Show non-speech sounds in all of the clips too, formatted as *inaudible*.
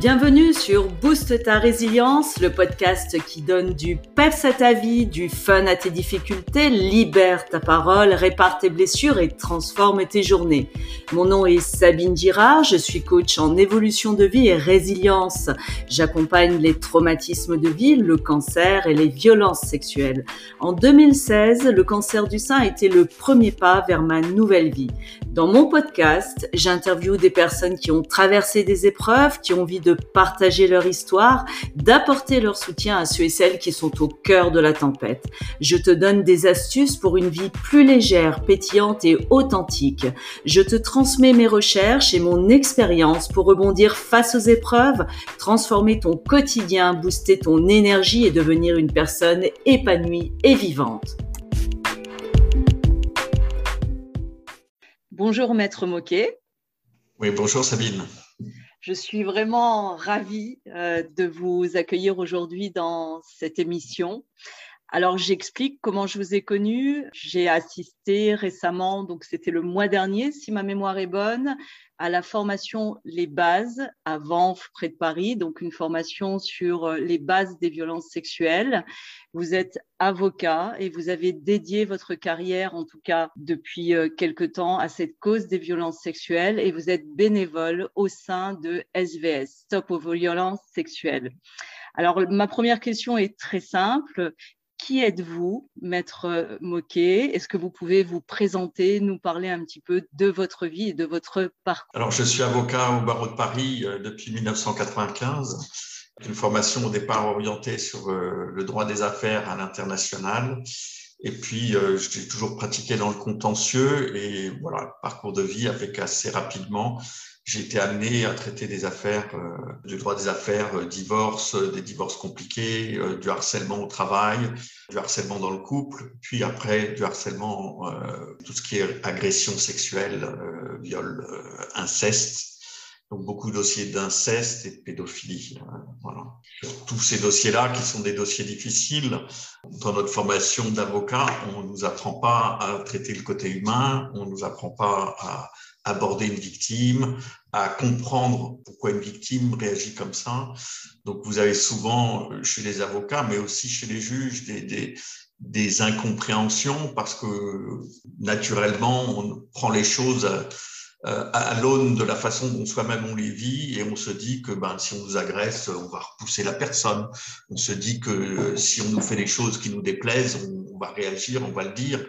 Bienvenue sur Booste ta résilience, le podcast qui donne du peps à ta vie, du fun à tes difficultés, libère ta parole, répare tes blessures et transforme tes journées. Mon nom est Sabine Girard, je suis coach en évolution de vie et résilience. J'accompagne les traumatismes de vie, le cancer et les violences sexuelles. En 2016, le cancer du sein a été le premier pas vers ma nouvelle vie. Dans mon podcast, j'interviewe des personnes qui ont traversé des épreuves, qui ont envie de partager leur histoire, d'apporter leur soutien à ceux et celles qui sont au cœur de la tempête. Je te donne des astuces pour une vie plus légère, pétillante et authentique. Je te transmets mes recherches et mon expérience pour rebondir face aux épreuves, transformer ton quotidien, booster ton énergie et devenir une personne épanouie et vivante. Bonjour Maître Moquet. Oui, bonjour Sabine. Je suis vraiment ravie euh, de vous accueillir aujourd'hui dans cette émission. Alors, j'explique comment je vous ai connu. J'ai assisté récemment, donc c'était le mois dernier, si ma mémoire est bonne, à la formation Les Bases à Vanves, près de Paris, donc une formation sur euh, les bases des violences sexuelles. Vous êtes avocat et vous avez dédié votre carrière, en tout cas depuis euh, quelque temps, à cette cause des violences sexuelles et vous êtes bénévole au sein de SVS, Stop aux violences sexuelles. Alors, ma première question est très simple. Qui êtes-vous, Maître euh, Moquet? Est-ce que vous pouvez vous présenter, nous parler un petit peu de votre vie et de votre parcours? Alors, je suis avocat au barreau de Paris euh, depuis 1995, une formation au départ orientée sur euh, le droit des affaires à l'international. Et puis, j'ai toujours pratiqué dans le contentieux et voilà, parcours de vie avec assez rapidement j'ai été amené à traiter des affaires, euh, du droit des affaires, euh, divorce, euh, des divorces compliqués, du harcèlement au travail, du harcèlement dans le couple, puis après du harcèlement, tout ce qui est agression sexuelle, viol, inceste. Donc beaucoup de dossiers d'inceste et de pédophilie. Voilà. Tous ces dossiers-là, qui sont des dossiers difficiles, dans notre formation d'avocat, on ne nous apprend pas à traiter le côté humain, on ne nous apprend pas à aborder une victime, à comprendre pourquoi une victime réagit comme ça. Donc vous avez souvent chez les avocats, mais aussi chez les juges, des, incompréhensions parce que naturellement, on prend les choses à, à l'aune de la façon dont soi-même on les vit et on se dit que ben, si on nous agresse, on va repousser la personne. On se dit que si on nous fait des choses qui nous déplaisent, on va réagir, on va le dire.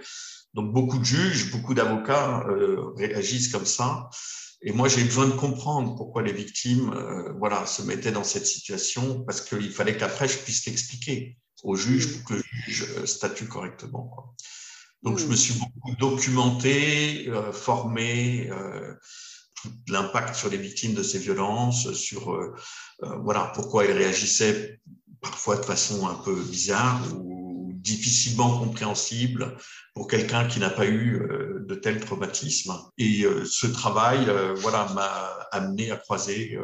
Donc beaucoup de juges, beaucoup d'avocats euh, réagissent comme ça. Et moi, j'ai besoin de comprendre pourquoi les victimes euh, voilà, se mettaient dans cette situation, parce qu'il fallait qu'après, je puisse l'expliquer au juge pour que le juge euh, statue correctement. Donc, je me suis beaucoup documenté, formé, l'impact sur les victimes de ces violences, sur voilà pourquoi elles réagissaient parfois de façon un peu bizarre ou difficilement compréhensible pour quelqu'un qui n'a pas eu euh, de tel traumatisme. Et euh, ce travail, euh, voilà, m'a amené à croiser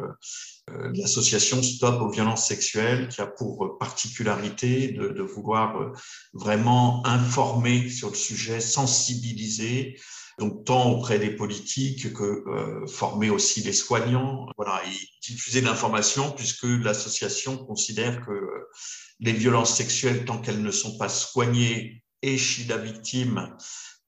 l'association Stop aux violences sexuelles, qui a pour particularité de, vouloir vraiment informer sur le sujet, sensibiliser, donc tant auprès des politiques que former aussi les soignants, voilà, et diffuser l'information puisque l'association considère que les violences sexuelles, tant qu'elles ne sont pas soignées et chez la victime,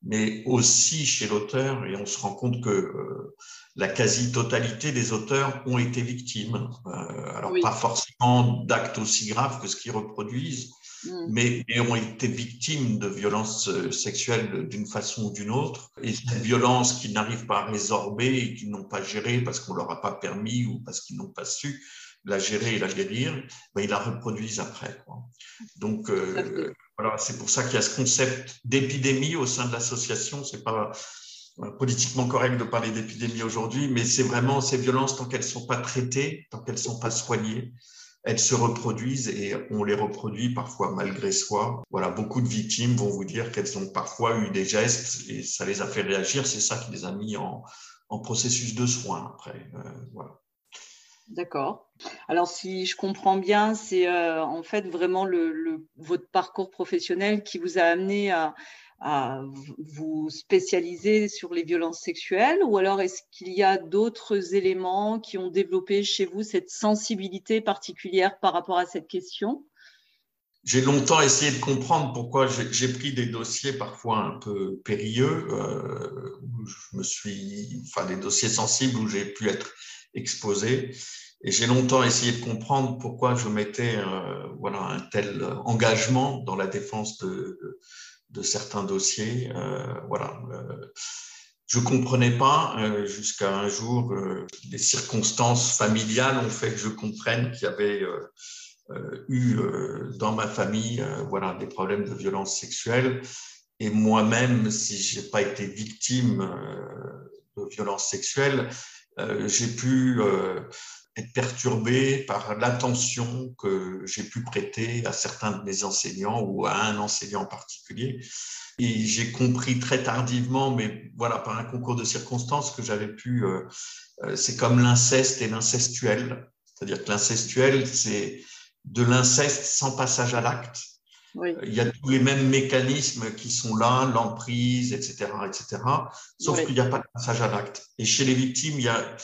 mais aussi chez l'auteur. Et on se rend compte que euh, la quasi-totalité des auteurs ont été victimes. Euh, alors, pas forcément d'actes aussi graves que ce qu'ils reproduisent, mm. mais, ont été victimes de violences euh, sexuelles d'une façon ou d'une autre. Et cette violence qu'ils n'arrivent pas à résorber et qu'ils n'ont pas gérée parce qu'on leur a pas permis ou parce qu'ils n'ont pas su la gérer et la guérir, ben, ils la reproduisent après. Quoi. Donc, euh, *laughs* c'est pour ça qu'il y a ce concept d'épidémie au sein de l'association. C'est pas euh, politiquement correct de parler d'épidémie aujourd'hui, mais c'est vraiment ces violences tant qu'elles sont pas traitées, tant qu'elles sont pas soignées, elles se reproduisent et on les reproduit parfois malgré soi. Voilà, beaucoup de victimes vont vous dire qu'elles ont parfois eu des gestes et ça les a fait réagir. C'est ça qui les a mis en, processus de soins après. Euh, voilà. D'accord. Alors, si je comprends bien, c'est euh, en fait vraiment votre parcours professionnel qui vous a amené à, à vous spécialiser sur les violences sexuelles ou alors est-ce qu'il y a d'autres éléments qui ont développé chez vous cette sensibilité particulière par rapport à cette question? J'ai longtemps essayé de comprendre pourquoi j'ai pris des dossiers parfois un peu périlleux, euh, où je me suis, enfin des dossiers sensibles où j'ai pu être exposé. Et j'ai longtemps essayé de comprendre pourquoi je mettais euh, voilà, un tel engagement dans la défense de, de, certains dossiers. Euh, voilà. Euh, je ne comprenais pas jusqu'à un jour, les circonstances familiales ont fait que je comprenne qu'il y avait eu dans ma famille voilà, des problèmes de violence sexuelle. Et moi-même, si je n'ai pas été victime de violence sexuelle, j'ai pu être perturbé par l'attention que j'ai pu prêter à certains de mes enseignants ou à un enseignant en particulier. Et j'ai compris très tardivement, mais voilà, par un concours de circonstances, que j'avais pu. Euh, euh, c'est comme l'inceste et l'incestuel. C'est-à-dire que l'incestuel, c'est de l'inceste sans passage à l'acte. Il y a tous les mêmes mécanismes qui sont là, l'emprise, etc., etc. Sauf qu'il n'y a pas de passage à l'acte. Et chez les victimes, il y a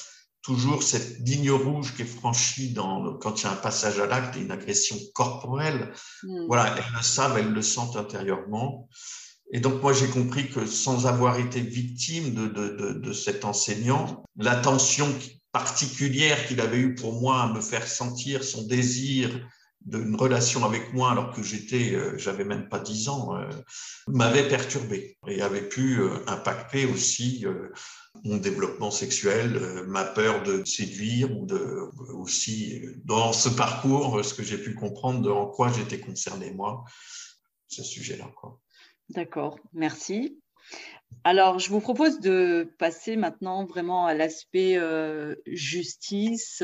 toujours cette ligne rouge qui est franchie dans, quand il y a un passage à l'acte et une agression corporelle. Hmm. Voilà, elles le savent, elles le sentent intérieurement. Et donc, moi, j'ai compris que sans avoir été victime de, de, de, de cet enseignant, l'attention particulière qu'il avait eue pour moi à me faire sentir son désir d'une relation avec moi alors que j'étais, euh, j'avais même pas dix ans, euh, m'avait perturbé et avait pu euh, impacter aussi mon développement sexuel, ma peur de séduire ou de aussi dans ce parcours, ce que j'ai pu comprendre de en quoi j'étais concerné moi, ce sujet-là. D'accord, merci. Alors, je vous propose de passer maintenant vraiment à l'aspect euh, justice,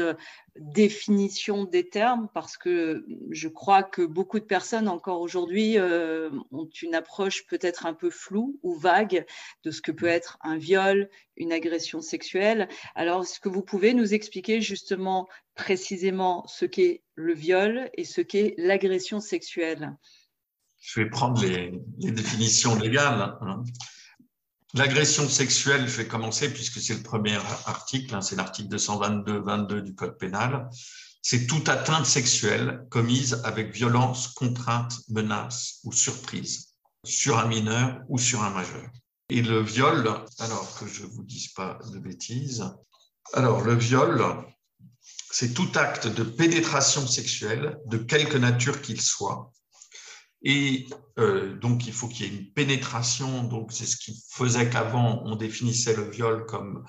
définition des termes, parce que je crois que beaucoup de personnes encore aujourd'hui euh, ont une approche peut-être un peu floue ou vague de ce que peut être un viol, une agression sexuelle. Alors, est-ce que vous pouvez nous expliquer justement précisément ce qu'est le viol et ce qu'est l'agression sexuelle? Je vais prendre les, définitions légales. Hein. L'agression sexuelle, je vais commencer puisque c'est le premier article, hein, c'est l'article 222-22 du Code pénal. C'est toute atteinte sexuelle commise avec violence, contrainte, menace ou surprise sur un mineur ou sur un majeur. Et le viol, alors que je ne vous dise pas de bêtises, alors le viol, c'est tout acte de pénétration sexuelle de quelque nature qu'il soit, et euh, donc, il faut qu'il y ait une pénétration. Donc, c'est ce qui faisait qu'avant, on définissait le viol comme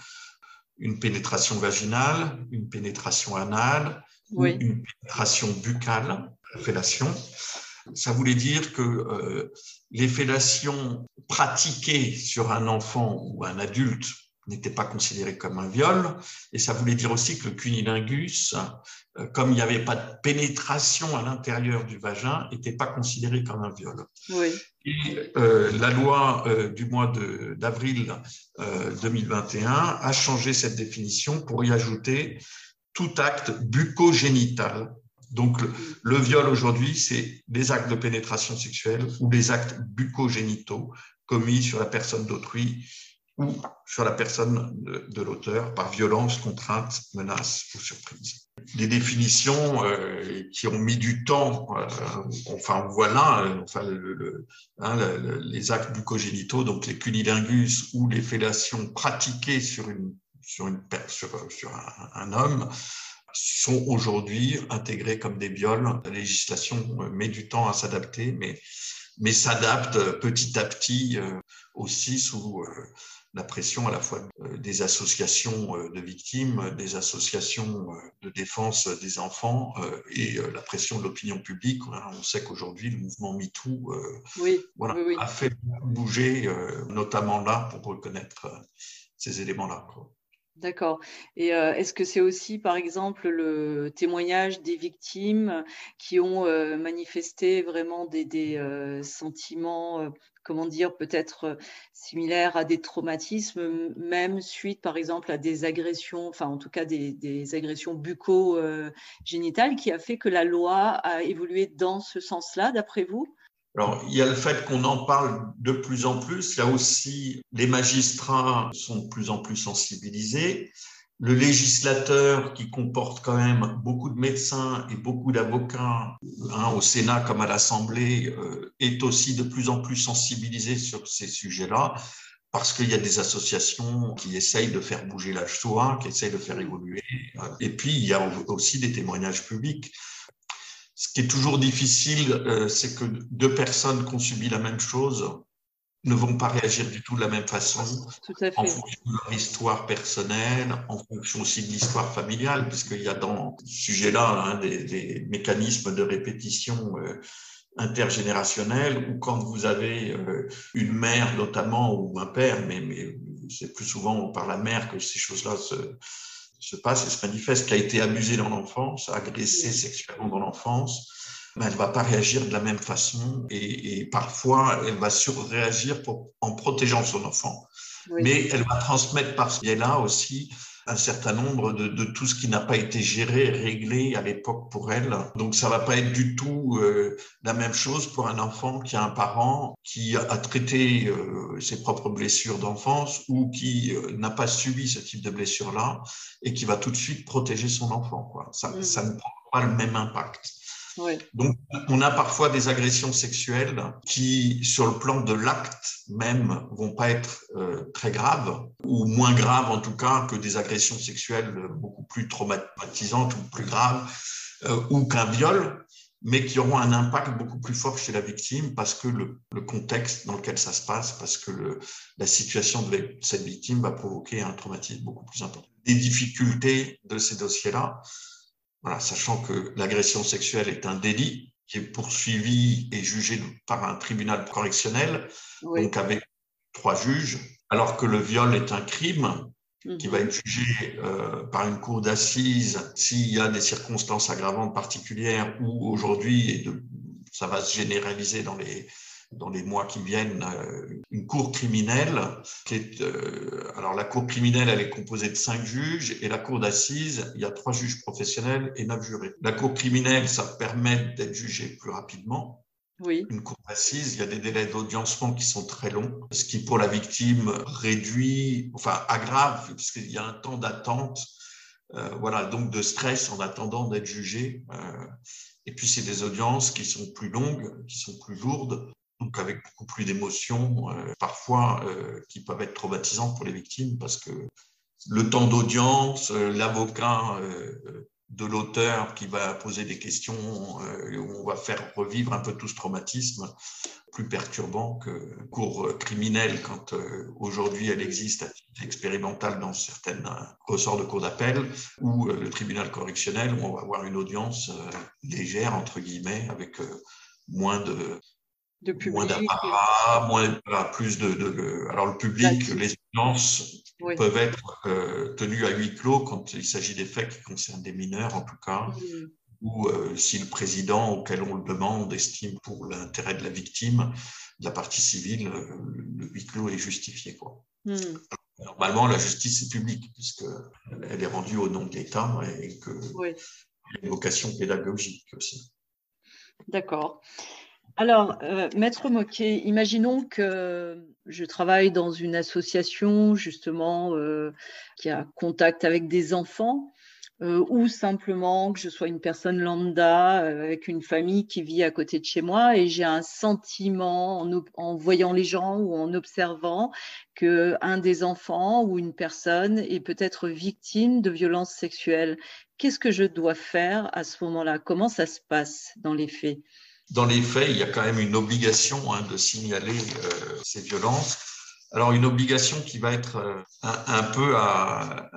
une pénétration vaginale, une pénétration anale, une pénétration buccale, la fellation. Ça voulait dire que euh, les fellations pratiquées sur un enfant ou un adulte n'était pas considéré comme un viol. Et ça voulait dire aussi que le cunilingus, euh, comme il n'y avait pas de pénétration à l'intérieur du vagin, n'était pas considéré comme un viol. Oui. Et euh, la loi euh, du mois d'avril 2021 a changé cette définition pour y ajouter tout acte bucogénital. Donc le viol aujourd'hui, c'est les actes de pénétration sexuelle ou les actes bucogénitaux commis sur la personne d'autrui ou sur la personne de, l'auteur par violence, contrainte, menace ou surprise. Des définitions euh, qui ont mis du temps, euh, enfin voilà, euh, enfin, hein, les actes bucogénitaux, donc les cunilingus ou les fellations pratiquées sur, une, sur, une, sur un, homme, sont aujourd'hui intégrés comme des viols. La législation met du temps à s'adapter, mais, mais s'adapte petit à petit aussi sous la pression à la fois euh, des associations euh, de victimes, des associations euh, de défense des enfants et la pression de l'opinion publique. On sait qu'aujourd'hui, le mouvement MeToo voilà, a fait bouger, notamment là, pour reconnaître ces éléments-là. D'accord. Et est-ce que c'est aussi, par exemple, le témoignage des victimes qui ont manifesté vraiment des, des sentiments comment dire, peut-être euh, similaire à des traumatismes, même suite, par exemple, à des agressions, enfin, en tout cas, des, agressions bucco-génitales, qui a fait que la loi a évolué dans ce sens-là, d'après vous? Alors, il y a le fait qu'on en parle de plus en plus. A aussi les magistrats sont de plus en plus sensibilisés. Le législateur, qui comporte quand même beaucoup de médecins et beaucoup d'avocats, hein, au Sénat comme à l'Assemblée, euh, est aussi de plus en plus sensibilisé sur ces sujets-là, parce qu'il y a des associations qui essayent de faire bouger la choix, qui essayent de faire évoluer. Et puis, il y a aussi des témoignages publics. Ce qui est toujours difficile, euh, c'est que deux personnes qui ont subi la même chose ne vont pas réagir du tout de la même façon, en fonction de leur histoire personnelle, en fonction aussi de l'histoire familiale, puisqu'il y a dans ce sujet-là hein, des, mécanismes de répétition euh, intergénérationnelle, ou quand vous avez euh, une mère notamment, ou un père, mais, mais c'est plus souvent par la mère que ces choses-là se, se passe et se manifeste, qui a été abusée dans l'enfance, agressée sexuellement dans l'enfance, mais elle ne va pas réagir de la même façon et, parfois elle va surréagir pour, en protégeant son enfant. Mais elle va transmettre par ce biais-là aussi un certain nombre de, tout ce qui n'a pas été géré, réglé à l'époque pour elle. Donc ça va pas être du tout euh, la même chose pour un enfant qui a un parent qui a traité euh, ses propres blessures d'enfance ou qui euh, n'a pas subi ce type de blessure-là et qui va tout de suite protéger son enfant. Quoi. Ça, mmh. ça ne prend pas le même impact. Donc, on a parfois des agressions sexuelles qui, sur le plan de l'acte même, vont pas être euh, très graves, ou moins graves en tout cas que des agressions sexuelles beaucoup plus traumatisantes ou plus graves, euh, ou qu'un viol, mais qui auront un impact beaucoup plus fort chez la victime parce que le, contexte dans lequel ça se passe, parce que la situation de cette victime va provoquer un traumatisme beaucoup plus important. Des difficultés de ces dossiers-là, voilà, sachant que l'agression sexuelle est un délit qui est poursuivi et jugé par un tribunal correctionnel, donc avec trois juges, alors que le viol est un crime qui va mhm. être jugé euh, par une cour d'assises s'il y a des circonstances aggravantes particulières ou aujourd'hui, et ça va se généraliser dans les, dans les mois qui viennent euh, une cour criminelle qui est euh, alors la cour criminelle elle est composée de cinq juges et la cour d'assises il y a trois juges professionnels et neuf jurés. La cour criminelle ça permet d'être jugé plus rapidement. Oui. Une cour d'assises, il y a des délais d'audiencement qui sont très longs, ce qui pour la victime réduit, enfin aggrave, puisqu'il y a un temps d'attente, euh, voilà, donc de stress en attendant d'être jugé. et puis c'est des audiences qui sont plus longues, qui sont plus lourdes, donc avec beaucoup plus d'émotions, euh, parfois euh, qui peuvent être traumatisantes pour les victimes parce que le temps d'audience, euh, l'avocat de l'auteur qui va poser des questions, on va faire revivre un peu tout ce traumatisme, plus perturbant que cour criminelle quand aujourd'hui elle existe à titre expérimental dans certains ressorts de cour d'appel ou le tribunal correctionnel où on va avoir une audience légère entre guillemets avec moins de de moins d'apparat, moins plus de, alors le public, les audiences peuvent être euh, tenues à huis clos quand il s'agit des faits qui concernent des mineurs en tout cas, ou euh, si le président auquel on le demande estime pour l'intérêt de la victime, de la partie civile, euh, le huis clos est justifié quoi. Mmh. Normalement, la justice est publique puisque elle est rendue au nom de l'État et que y a une vocation pédagogique aussi. D'accord. Alors, euh, Maître Moquet, imaginons que je travaille dans une association justement euh, qui a contact avec des enfants euh, ou simplement que je sois une personne lambda avec une famille qui vit à côté de chez moi et j'ai un sentiment en, voyant les gens ou en observant que un des enfants ou une personne est peut-être victime de violences sexuelles. Qu'est-ce que je dois faire à ce moment-là? Comment ça se passe dans les faits? Dans les faits, il y a quand même une obligation hein, de signaler euh, ces violences. Alors une obligation qui va être euh, un, peu à,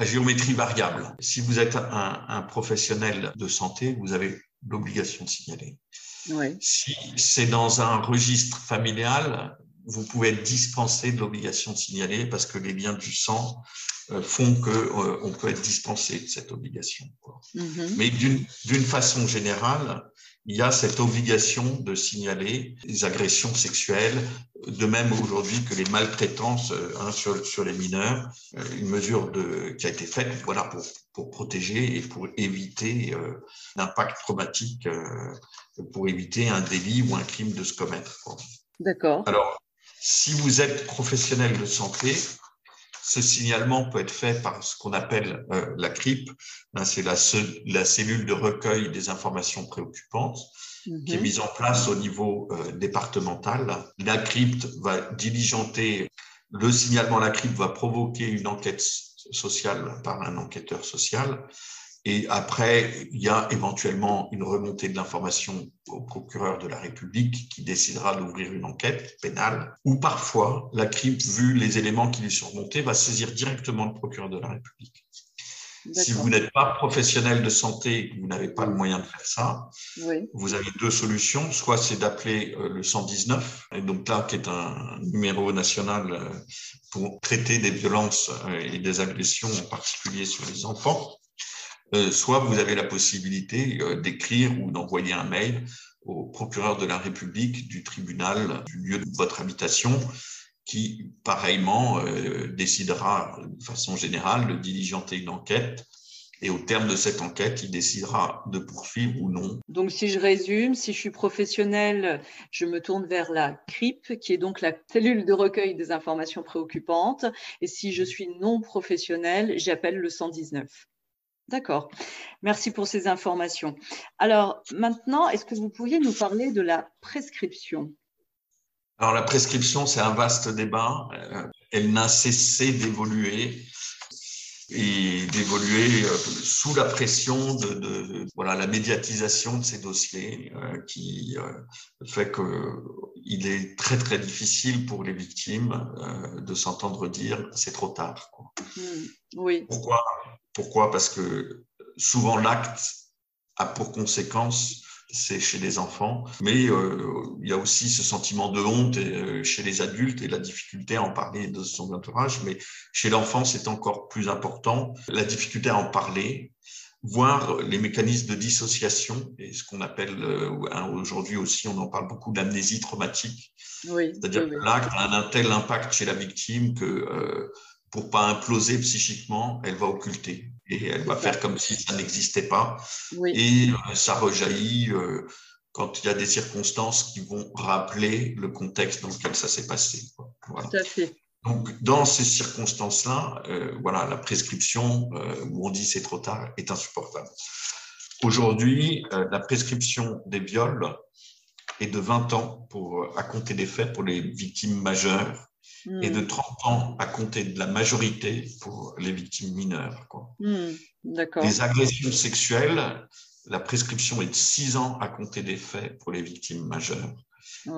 géométrie variable. Si vous êtes un, professionnel de santé, vous avez l'obligation de signaler. Si c'est dans un registre familial, vous pouvez être dispensé de l'obligation de signaler parce que les liens du sang font qu'on peut être dispensé de cette obligation. Mm-hmm. Mais d'une façon générale, il y a cette obligation de signaler les agressions sexuelles, de même aujourd'hui que les maltraitances hein, sur, sur, les mineurs, euh, une mesure de, qui a été faite voilà, pour, pour protéger et pour éviter euh, l'impact traumatique, euh, pour éviter un délit ou un crime de se commettre. D'accord. Alors, si vous êtes professionnel de santé, ce signalement peut être fait par ce qu'on appelle euh, la CRIP, hein, c'est la, la, cellule de recueil des informations préoccupantes, qui est mhm. mise en place au niveau euh, départemental. La CRIP va diligenter, le signalement à la CRIP va provoquer une enquête sociale par un enquêteur social et après, il y a éventuellement une remontée de l'information au procureur de la République qui décidera d'ouvrir une enquête pénale, ou parfois la CRIP, vu les éléments qui lui sont remontés, va saisir directement le procureur de la République. Si vous n'êtes pas professionnel de santé et que vous n'avez pas le moyen de faire ça, vous avez deux solutions. Soit c'est d'appeler euh, le 119, et donc là, qui est un numéro national euh, pour traiter des violences euh, et des agressions, en particulier sur les enfants. Euh, soit vous avez la possibilité euh, d'écrire ou d'envoyer un mail au procureur de la République du tribunal du lieu de votre habitation qui, pareillement, euh, décidera de façon générale de diligenter une enquête et au terme de cette enquête, il décidera de poursuivre ou non. Donc, si je résume, si je suis professionnel, je me tourne vers la CRIP, qui est donc la cellule de recueil des informations préoccupantes. Et si je suis non professionnel, j'appelle le 119. D'accord. Merci pour ces informations. Alors maintenant, est-ce que vous pourriez nous parler de la prescription? Alors la prescription, c'est un vaste débat. Euh, elle n'a cessé d'évoluer et d'évoluer euh, sous la pression de, voilà la médiatisation de ces dossiers euh, qui fait qu'il est très très difficile pour les victimes de s'entendre dire c'est trop tard. Mmh. oui. Pourquoi? Pourquoi? Parce que souvent l'acte a pour conséquence c'est chez les enfants, mais euh, il y a aussi ce sentiment de honte euh, chez les adultes et la difficulté à en parler de son entourage, mais chez l'enfant c'est encore plus important, la difficulté à en parler, voir les mécanismes de dissociation et ce qu'on appelle euh, aujourd'hui aussi, on en parle beaucoup d'amnésie traumatique, c'est-à-dire que l'acte a un tel impact chez la victime que pour pas imploser psychiquement, elle va occulter et elle va faire comme si ça n'existait pas. Et euh, ça rejaillit euh, quand il y a des circonstances qui vont rappeler le contexte dans lequel ça s'est passé. Donc, dans ces circonstances-là, euh, voilà, la prescription où on dit c'est trop tard est insupportable. Aujourd'hui, la prescription des viols est de 20 ans pour, à compter des faits pour les victimes majeures et de 30 hmm. ans à compter de la majorité pour les victimes mineures. Quoi. Hmm, les agressions sexuelles, la prescription est de 6 ans à compter des faits pour les victimes majeures.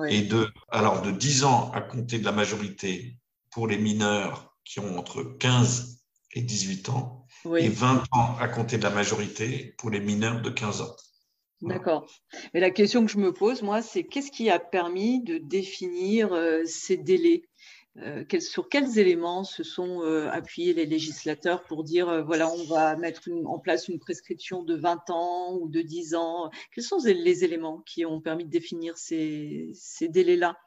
Et de, alors de 10 ans à compter de la majorité pour les mineurs qui ont entre 15 et 18 ans, et 20 ans à compter de la majorité pour les mineurs de 15 ans. D'accord. Mais la question que je me pose, moi, c'est qu'est-ce qui a permis de définir euh, ces délais? Sur quels éléments se sont euh, appuyés les législateurs pour dire euh, voilà, on va mettre en place une prescription de 20 ans ou de 10 ans? Quels sont les éléments qui ont permis de définir ces, délais-là?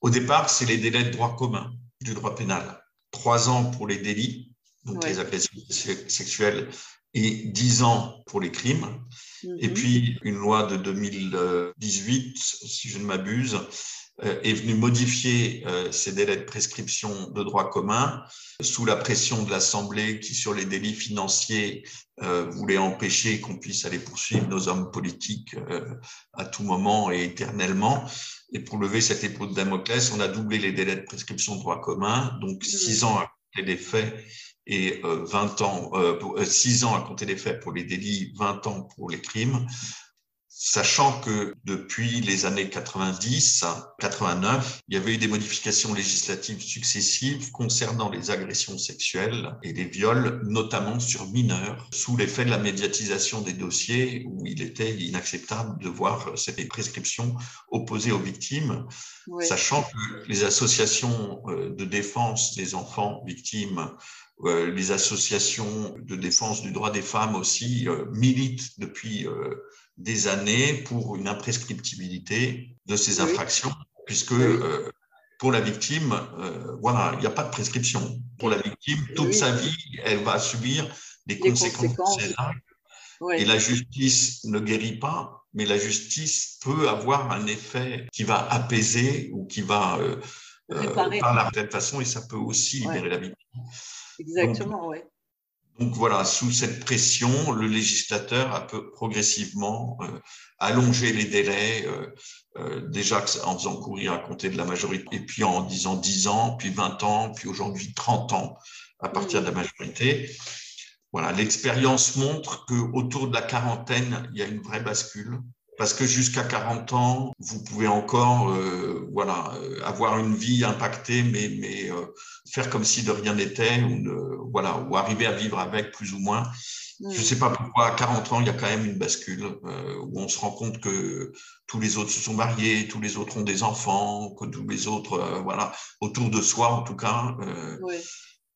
Au départ, c'est les délais de droit commun du droit pénal. Trois ans pour les délits, donc les agressions sexuelles, et 10 ans pour les crimes. Et mhm. puis, une loi de 2018, si je ne m'abuse, euh, est venu modifier euh, ces délais de prescription de droit commun sous la pression de l'Assemblée qui, sur les délits financiers, euh, voulait empêcher qu'on puisse aller poursuivre nos hommes politiques à tout moment et éternellement. Et pour lever cette épée de Damoclès, on a doublé les délais de prescription de droit commun, donc six ans à compter des faits et 20 ans, 6 ans à compter des faits pour les délits, 20 ans pour les crimes. Sachant que depuis les années 90, 89, il y avait eu des modifications législatives successives concernant les agressions sexuelles et les viols, notamment sur mineurs, sous l'effet de la médiatisation des dossiers où il était inacceptable de voir cette prescription opposée aux victimes, sachant que les associations euh, de défense des enfants victimes les associations de défense du droit des femmes aussi militent depuis des années pour une imprescriptibilité de ces infractions, puisque pour la victime, voilà, il n'y a pas de prescription. Pour la victime, toute sa vie, elle va subir des conséquences, ses actes. Et la justice ne guérit pas, mais la justice peut avoir un effet qui va apaiser ou qui va euh, euh par la de façon, et ça peut aussi libérer la victime. Exactement, oui. Donc voilà, sous cette pression, le législateur a peu progressivement euh, allongé les délais, euh, euh, déjà en faisant courir à compter de la majorité, et puis en disant 10 ans, puis 20 ans, puis aujourd'hui 30 ans à partir de la majorité. Voilà, l'expérience montre qu'autour de la quarantaine, il y a une vraie bascule. Parce que jusqu'à 40 ans, vous pouvez encore euh, voilà, euh, avoir une vie impactée, mais, mais euh, faire comme si de rien n'était, ou, voilà, ou arriver à vivre avec plus ou moins. Je ne sais pas pourquoi, à 40 ans, il y a quand même une bascule où on se rend compte que tous les autres se sont mariés, tous les autres ont des enfants, que tous les autres, voilà, autour de soi en tout cas. Oui.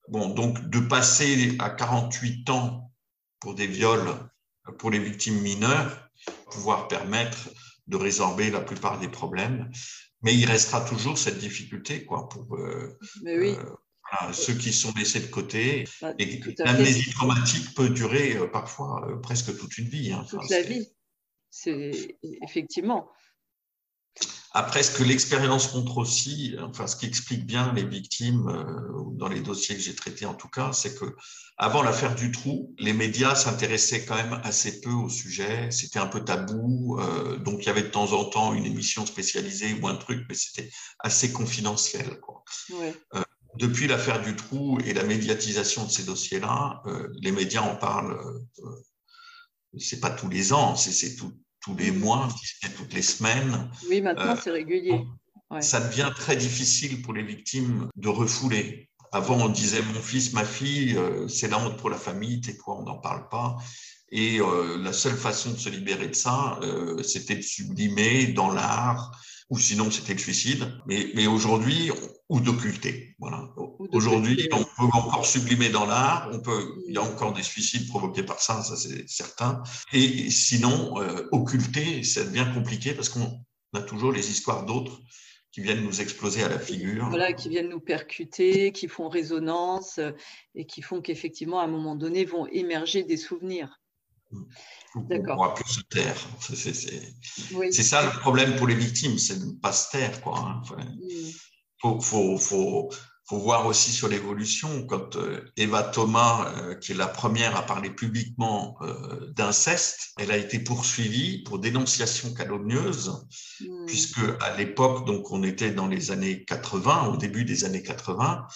Bon, donc de passer à 48 ans pour des viols pour les victimes mineures, pouvoir permettre de résorber la plupart des problèmes. Mais il restera toujours cette difficulté quoi, pour euh, euh, ceux qui sont laissés de côté. Bah, et l'amnésie traumatique peut durer euh, parfois presque toute une vie. Hein. toute la vie, c'est effectivement. Après, ce que l'expérience montre aussi, enfin, ce qui explique bien les victimes, euh, dans les dossiers que j'ai traités en tout cas, c'est que avant l'affaire du trou, les médias s'intéressaient quand même assez peu au sujet. C'était un peu tabou. Euh, donc, il y avait de temps en temps une émission spécialisée ou un truc, mais c'était assez confidentiel. Quoi. Euh, depuis l'affaire du trou et la médiatisation de ces dossiers-là, les médias en parlent. c'est pas tous les ans, c'est tout, tous les mois, toutes les semaines. Oui, maintenant euh, c'est régulier. Ça devient très difficile pour les victimes de refouler. Avant, on disait mon fils, ma fille, euh, c'est la honte pour la famille, tais-toi, on n'en parle pas. Et euh, la seule façon de se libérer de ça, c'était de sublimer dans l'art, ou sinon c'était le suicide. Mais, mais aujourd'hui, ou d'occulter. Voilà. Aujourd'hui, on peut encore sublimer dans l'art, on peut, il y a encore des suicides provoqués par ça, ça c'est certain. Et sinon, euh, occulter, ça devient compliqué parce qu'on a toujours les histoires d'autres qui viennent nous exploser à la figure. Voilà, qui viennent nous percuter, qui font résonance euh, et qui font qu'effectivement, à un moment donné, vont émerger des souvenirs. On ne pourra plus se taire. C'est ça le problème pour les victimes, c'est de ne pas se taire. Quoi. Hein. Mm. faut, faut, faut, faut, voir aussi sur l'évolution. Quand euh, Eva Thomas, euh, qui est la première à parler publiquement euh, d'inceste, elle a été poursuivie pour dénonciation calomnieuse, mm. puisque à l'époque, donc on était dans les années 80, au début des années 80,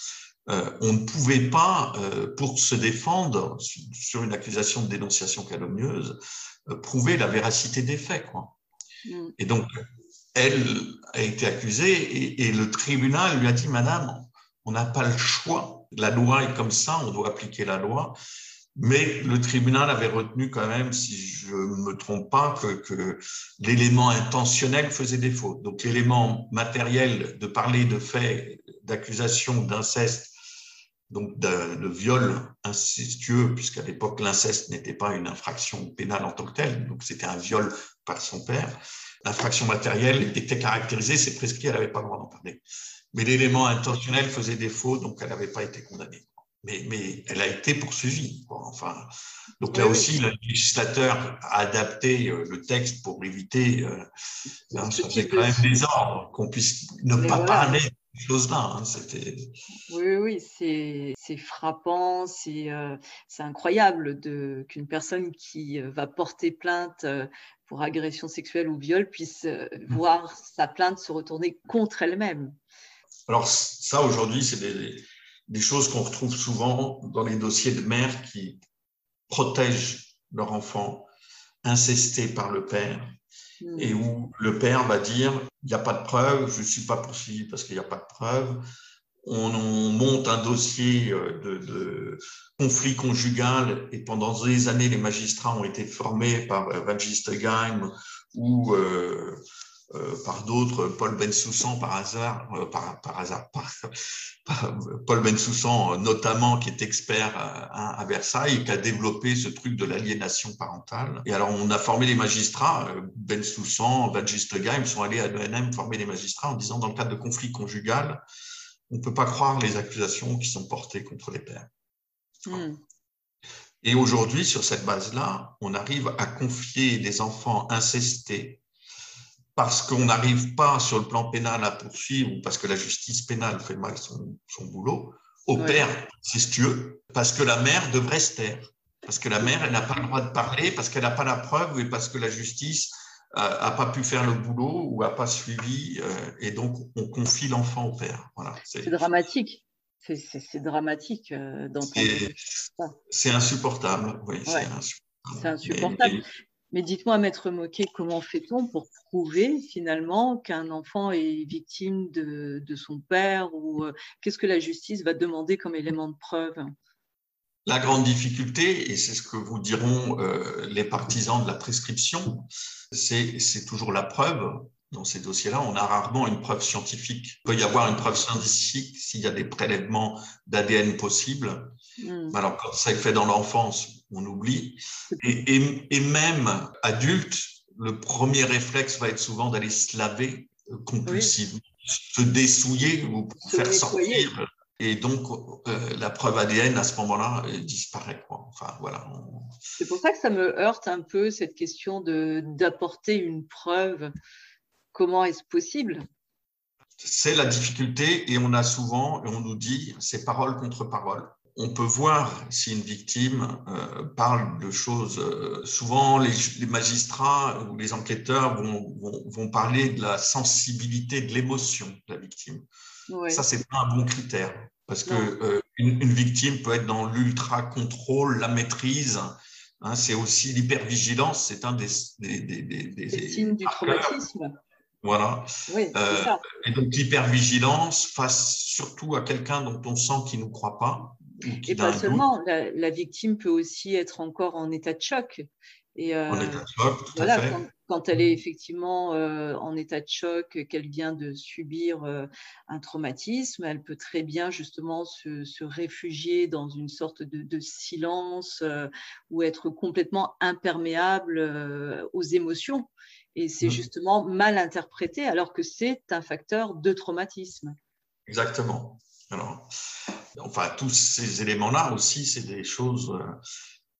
euh, on ne pouvait pas, euh, pour se défendre sur une accusation de dénonciation calomnieuse, euh, prouver la véracité des faits. Quoi. Mm. Et donc, elle a été accusée et, le tribunal lui a dit, Madame, on n'a pas le choix. La loi est comme ça, on doit appliquer la loi. Mais le tribunal avait retenu quand même, si je ne me trompe pas, que, que l'élément intentionnel faisait défaut. Donc l'élément matériel de parler de faits d'accusation d'inceste donc de, viol incestueux, puisqu'à l'époque l'inceste n'était pas une infraction pénale en tant que telle, donc c'était un viol par son père. L'infraction matérielle était caractérisée, c'est prescrit, elle n'avait pas le droit d'en parler. Mais l'élément intentionnel faisait défaut, donc elle n'avait pas été condamnée. Mais, mais, elle a été poursuivie. Enfin, donc là aussi, le législateur a adapté euh, le texte pour éviter, euh, hein, ça fait quand même des ordres, qu'on puisse ne pas parler choses-là. Hein, oui, oui, c'est frappant, euh, c'est incroyable qu'une personne qui euh, va porter plainte euh, pour agression sexuelle ou viol puisse mmh. voir sa plainte se retourner contre elle-même. Alors ça, aujourd'hui, c'est des, des, choses qu'on retrouve souvent dans les dossiers de mères qui protègent leur enfant incesté par le père et hmm. où le père va dire il n'y a pas de preuve, je ne suis pas poursuivi parce qu'il n'y a pas de preuve. On, monte un dossier euh, de, conflit conjugal et pendant des années, les magistrats ont été formés par euh, Van ou euh, euh, par d'autres, Paul Bensoussan par hasard, euh, par, par, hasard, par, Paul Bensoussan notamment, qui est expert à, à, Versailles, qui a développé ce truc de l'aliénation parentale. Et alors, on a formé les magistrats, Bensoussan, ils sont allés à l'ENM former les magistrats en disant, dans le cadre de conflits conjugal, on ne peut pas croire les accusations qui sont portées contre les pères. Hmm. Et aujourd'hui, sur cette base-là, on arrive à confier des enfants incestés parce qu'on n'arrive pas sur le plan pénal à poursuivre ou parce que la justice pénale fait mal son, boulot, au père incestueux, parce que la mère devrait se taire, parce que la mère, elle n'a pas le droit de parler, parce qu'elle n'a pas la preuve et parce que la justice n'a pas pu faire le boulot ou n'a pas suivi, euh, et donc on confie l'enfant au père. Voilà, c'est dramatique. C'est dramatique euh, C'est insupportable, oui, c'est insupportable. Mais dites-moi, Maître Moquet, comment fait-on pour prouver finalement qu'un enfant est victime de, son père ou euh, qu'est-ce que la justice va demander comme élément de preuve? La grande difficulté, et c'est ce que vous diront euh, les partisans de la prescription, c'est toujours la preuve. Dans ces dossiers-là, on a rarement une preuve scientifique. Il peut y avoir une preuve scientifique s'il y a des prélèvements d'ADN possibles. Hmm. Alors, quand ça est fait dans l'enfance, on oublie. Et, même adulte, le premier réflexe va être souvent d'aller se laver euh, compulsivement, se dessouiller ou faire sortir. Et donc, euh, la preuve ADN, à ce moment-là, disparaît. Enfin, voilà. C'est pour ça que ça me heurte un peu, cette question d'apporter une preuve. Comment est-ce possible? C'est la difficulté, et on a souvent, et on nous dit, c'est parole contre parole on peut voir si une victime euh, parle de choses. Euh, souvent, les, magistrats ou les enquêteurs vont, parler de la sensibilité, de l'émotion de la victime. Ça, c'est pas un bon critère parce que euh, une, victime peut être dans l'ultra contrôle, la maîtrise. Hein, c'est aussi l'hypervigilance. C'est un des, des, du traumatisme. Voilà. et donc l'hypervigilance face surtout à quelqu'un dont on sent qu'il ne nous croit pas. Et pas seulement, la, victime peut aussi être encore en état de choc. Et, euh, en état de choc, tout à fait. Quand, elle est effectivement euh, en état de choc, qu'elle vient de subir euh, un traumatisme, elle peut très bien justement se, réfugier dans une sorte de, silence ou être complètement imperméable aux émotions. Et c'est mmh. justement mal interprété alors que c'est un facteur de traumatisme. Exactement. Alors, enfin, tous ces éléments-là aussi, c'est des choses euh,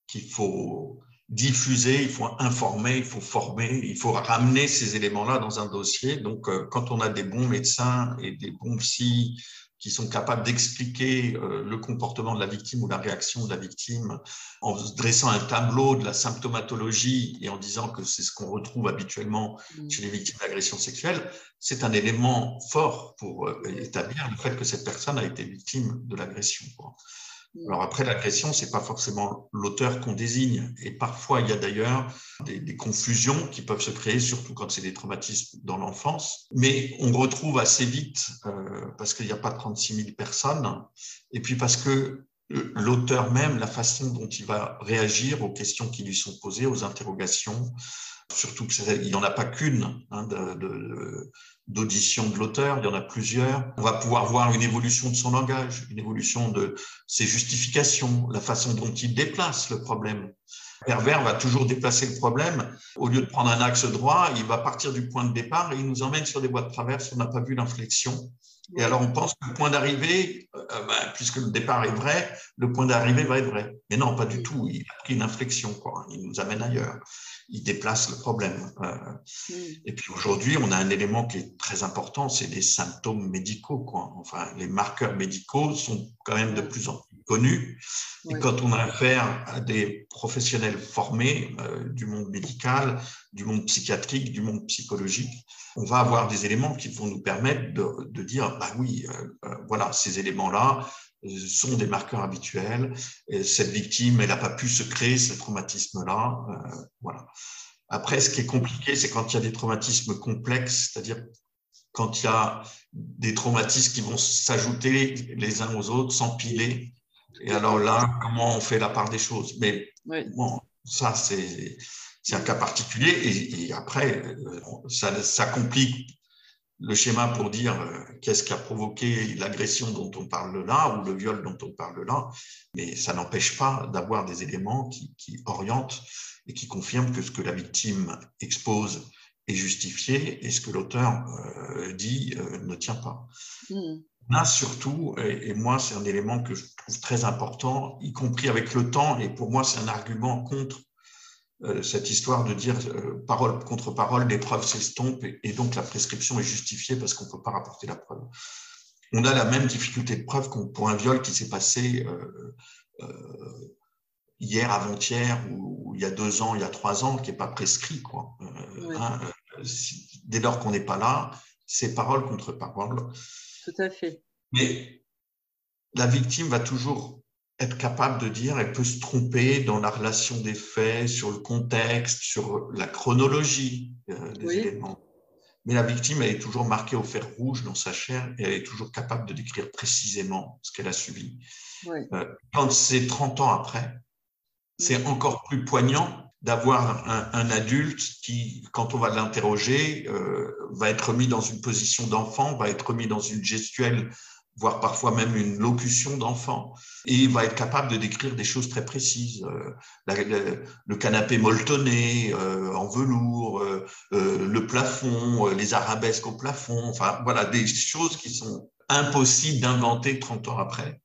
qu'il faut diffuser, il faut informer, il faut former, il faut ramener ces éléments-là dans un dossier. Donc, euh, quand on a des bons médecins et des bons psys qui sont capables d'expliquer euh, le comportement de la victime ou la réaction de la victime en dressant un tableau de la symptomatologie et en disant que c'est ce qu'on retrouve habituellement mmh. chez les victimes d'agressions sexuelles, c'est un élément fort pour euh, établir le fait que cette personne a été victime de l'agression. Alors après, l'agression, c'est pas forcément l'auteur qu'on désigne. Et parfois, il y a d'ailleurs des, confusions qui peuvent se créer, surtout quand c'est des traumatismes dans l'enfance. Mais on retrouve assez vite, euh, parce qu'il n'y a pas 36 000 personnes, et puis parce que l'auteur même, la façon dont il va réagir aux questions qui lui sont posées, aux interrogations, surtout qu'il n'y en a pas qu'une hein, d'audition de, l'auteur, il y en a plusieurs. On va pouvoir voir une évolution de son langage, une évolution de ses justifications, la façon dont il déplace le problème. Pervers va toujours déplacer le problème. Au lieu de prendre un axe droit, il va partir du point de départ et il nous emmène sur des voies de traverse. On n'a pas vu l'inflexion. Et alors, on pense que le point d'arrivée, euh, ben, puisque le départ est vrai, le point d'arrivée va être vrai. Mais non, pas du tout. Il a pris une inflexion, quoi. Il nous amène ailleurs il déplace le problème. Euh, mm. Et puis aujourd'hui, on a un élément qui est très important, c'est les symptômes médicaux. Quoi. Enfin, les marqueurs médicaux sont quand même de plus en plus connus. Et quand on a affaire à des professionnels formés euh, du monde médical, du monde psychiatrique, du monde psychologique, on va avoir des éléments qui vont nous permettre de, dire, bah oui, euh, voilà, ces éléments-là, sont des marqueurs habituels. Et cette victime, elle n'a pas pu se créer ce traumatisme-là. Euh, voilà. Après, ce qui est compliqué, c'est quand il y a des traumatismes complexes, c'est-à-dire quand il y a des traumatismes qui vont s'ajouter les uns aux autres, s'empiler. Et alors là, comment on fait la part des choses? Mais bon, ça, c'est un cas particulier et, après, ça, ça, complique le schéma pour dire qu'est-ce qui a provoqué l'agression dont on parle là ou le viol dont on parle là, mais ça n'empêche pas d'avoir des éléments qui, qui, orientent et qui confirment que ce que la victime expose est justifié et ce que l'auteur euh, dit euh, ne tient pas. Hmm. Là, surtout, et, moi, c'est un élément que je trouve très important, y compris avec le temps, et pour moi, c'est un argument contre euh, cette histoire de dire parole contre parole, les preuves s'estompent et, donc la prescription est justifiée parce qu'on ne peut pas rapporter la preuve. On a la même difficulté de preuve pour un viol qui s'est passé hier, avant-hier, ou, il y a deux ans, il y a trois ans, qui n'est pas prescrit. Quoi. Hein, dès lors qu'on n'est pas là, c'est parole contre parole. Tout à fait. Mais la victime va toujours être capable de dire, elle peut se tromper dans la relation des faits, sur le contexte, sur la chronologie euh, des éléments. Mais la victime, elle est toujours marquée au fer rouge dans sa chair et elle est toujours capable de décrire précisément ce qu'elle a subi. Euh, quand c'est 30 ans après, c'est mm. encore plus poignant d'avoir un, adulte qui, quand on va l'interroger, euh, va être mis dans une position d'enfant, va être mis dans une gestuelle, voire parfois même une locution d'enfant, et va être capable de décrire des choses très précises. Euh, le canapé molletonné euh, en velours, le plafond, les arabesques au plafond, enfin voilà, des choses qui sont impossibles d'inventer 30 ans après,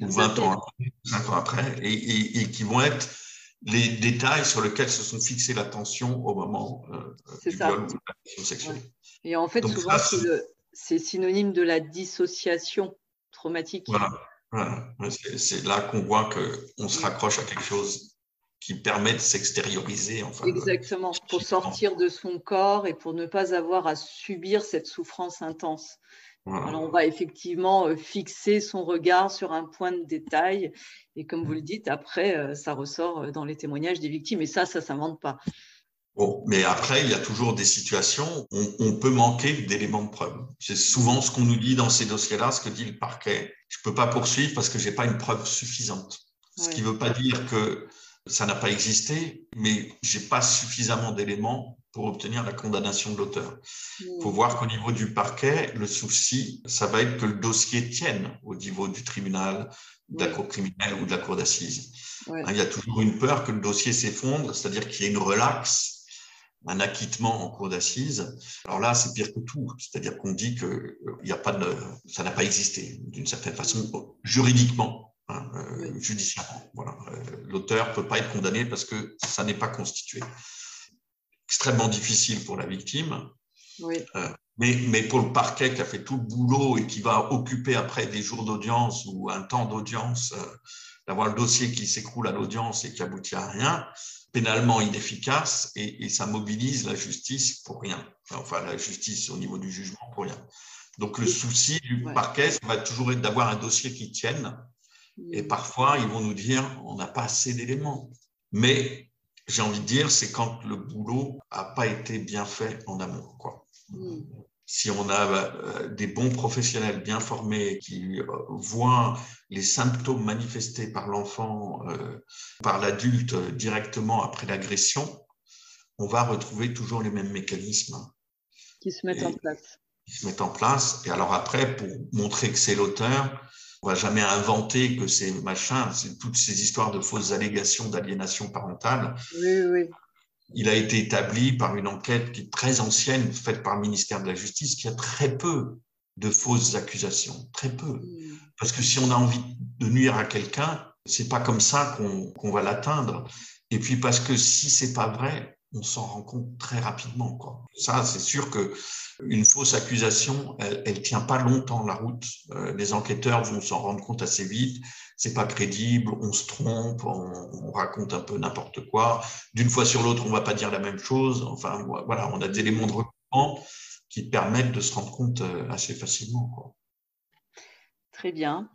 ou 20 ans après, 5 ans après, et, et qui vont être les détails sur lesquels se sont fixés l'attention au moment euh, du viol ou de la sexuelle. Et en fait, souvent, c'est synonyme de la dissociation traumatique. Voilà, c'est là qu'on voit qu'on se raccroche à quelque chose qui permet de s'extérioriser. Enfin, Exactement, pour sortir de son corps et pour ne pas avoir à subir cette souffrance intense on va effectivement euh, fixer son regard sur un point de détail. Et comme vous le dites, après, euh, ça ressort euh, dans les témoignages des victimes. Et ça, ça ne s'invente pas. Bon, mais après, il y a toujours des situations où on peut manquer d'éléments de preuve. C'est souvent ce qu'on nous dit dans ces dossiers-là, ce que dit le parquet. Je ne peux pas poursuivre parce que je n'ai pas une preuve suffisante. Ce qui ne veut pas dire que ça n'a pas existé, mais je n'ai pas suffisamment d'éléments pour obtenir la condamnation de l'auteur. Il faut hmm. voir qu'au niveau du parquet, le souci, ça va être que le dossier tienne au niveau du tribunal, de la cour criminelle ou de la cour d'assises. Hein, il y a toujours une peur que le dossier s'effondre, c'est-à-dire qu'il y ait une relaxe, un acquittement en cour d'assises. Alors là, c'est pire que tout, c'est-à-dire qu'on dit que euh, il a pas de, ça n'a pas existé d'une certaine façon juridiquement. Hein, euh, judiciairement. Voilà. Euh, l'auteur ne peut pas être condamné parce que ça n'est pas constitué extrêmement difficile pour la victime. Euh, mais, mais, pour le parquet qui a fait tout le boulot et qui va occuper après des jours d'audience ou un temps d'audience, euh, d'avoir le dossier qui s'écroule à l'audience et qui aboutit à rien, pénalement inefficace et, ça mobilise la justice pour rien. Enfin, la justice au niveau du jugement pour rien. Donc le souci du parquet, ça va toujours être d'avoir un dossier qui tienne. Et parfois, ils vont nous dire, on n'a pas assez d'éléments. Mais j'ai envie de dire, c'est quand le boulot n'a pas été bien fait en amont. Quoi. Hmm. Si on a euh, des bons professionnels bien formés qui euh, voient les symptômes manifestés par l'enfant, euh, par l'adulte directement après l'agression, on va retrouver toujours les mêmes mécanismes. Qui se mettent en place. Qui se mettent en place. Et alors après, pour montrer que c'est l'auteur, on va jamais inventer que c'est machin, c'est toutes ces histoires de fausses allégations d'aliénation parentale. Oui, oui. Il a été établi par une enquête qui est très ancienne, faite par le ministère de la Justice, qui a très peu de fausses accusations, très peu. Hmm. Parce que si on a envie de nuire à quelqu'un, c'est pas comme ça qu'on va l'atteindre. Et puis parce que si c'est pas vrai, on s'en rend compte très rapidement. Ça, c'est sûr que une fausse accusation, elle, elle tient pas longtemps la route. Euh, les enquêteurs vont s'en rendre compte assez vite. C'est pas crédible, on se trompe, on, raconte un peu n'importe quoi. D'une fois sur l'autre, on va pas dire la même chose. Enfin, voilà, on a des éléments de recrutement qui permettent de se rendre compte euh, assez facilement. Très bien.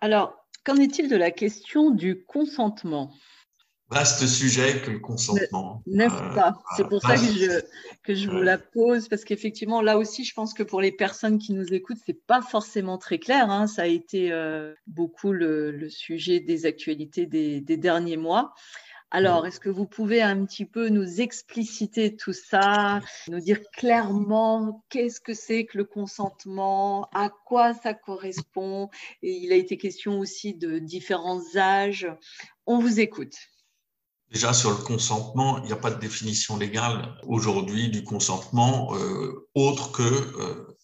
Alors, qu'en est-il de la question du consentement? Vaste sujet que le consentement. N'est-ce euh, pas C'est pour ça que je, que je vous la pose, parce qu'effectivement, là aussi, je pense que pour les personnes qui nous écoutent, c'est pas forcément très clair. Hein. Ça a été euh, beaucoup le, sujet des actualités des, derniers mois. Alors, est-ce que vous pouvez un petit peu nous expliciter tout ça, nous dire clairement qu'est-ce que c'est que le consentement, à quoi ça correspond? Et il a été question aussi de différents âges. On vous écoute. Déjà, sur le consentement, il n'y a pas de définition légale aujourd'hui du consentement euh, autre que euh,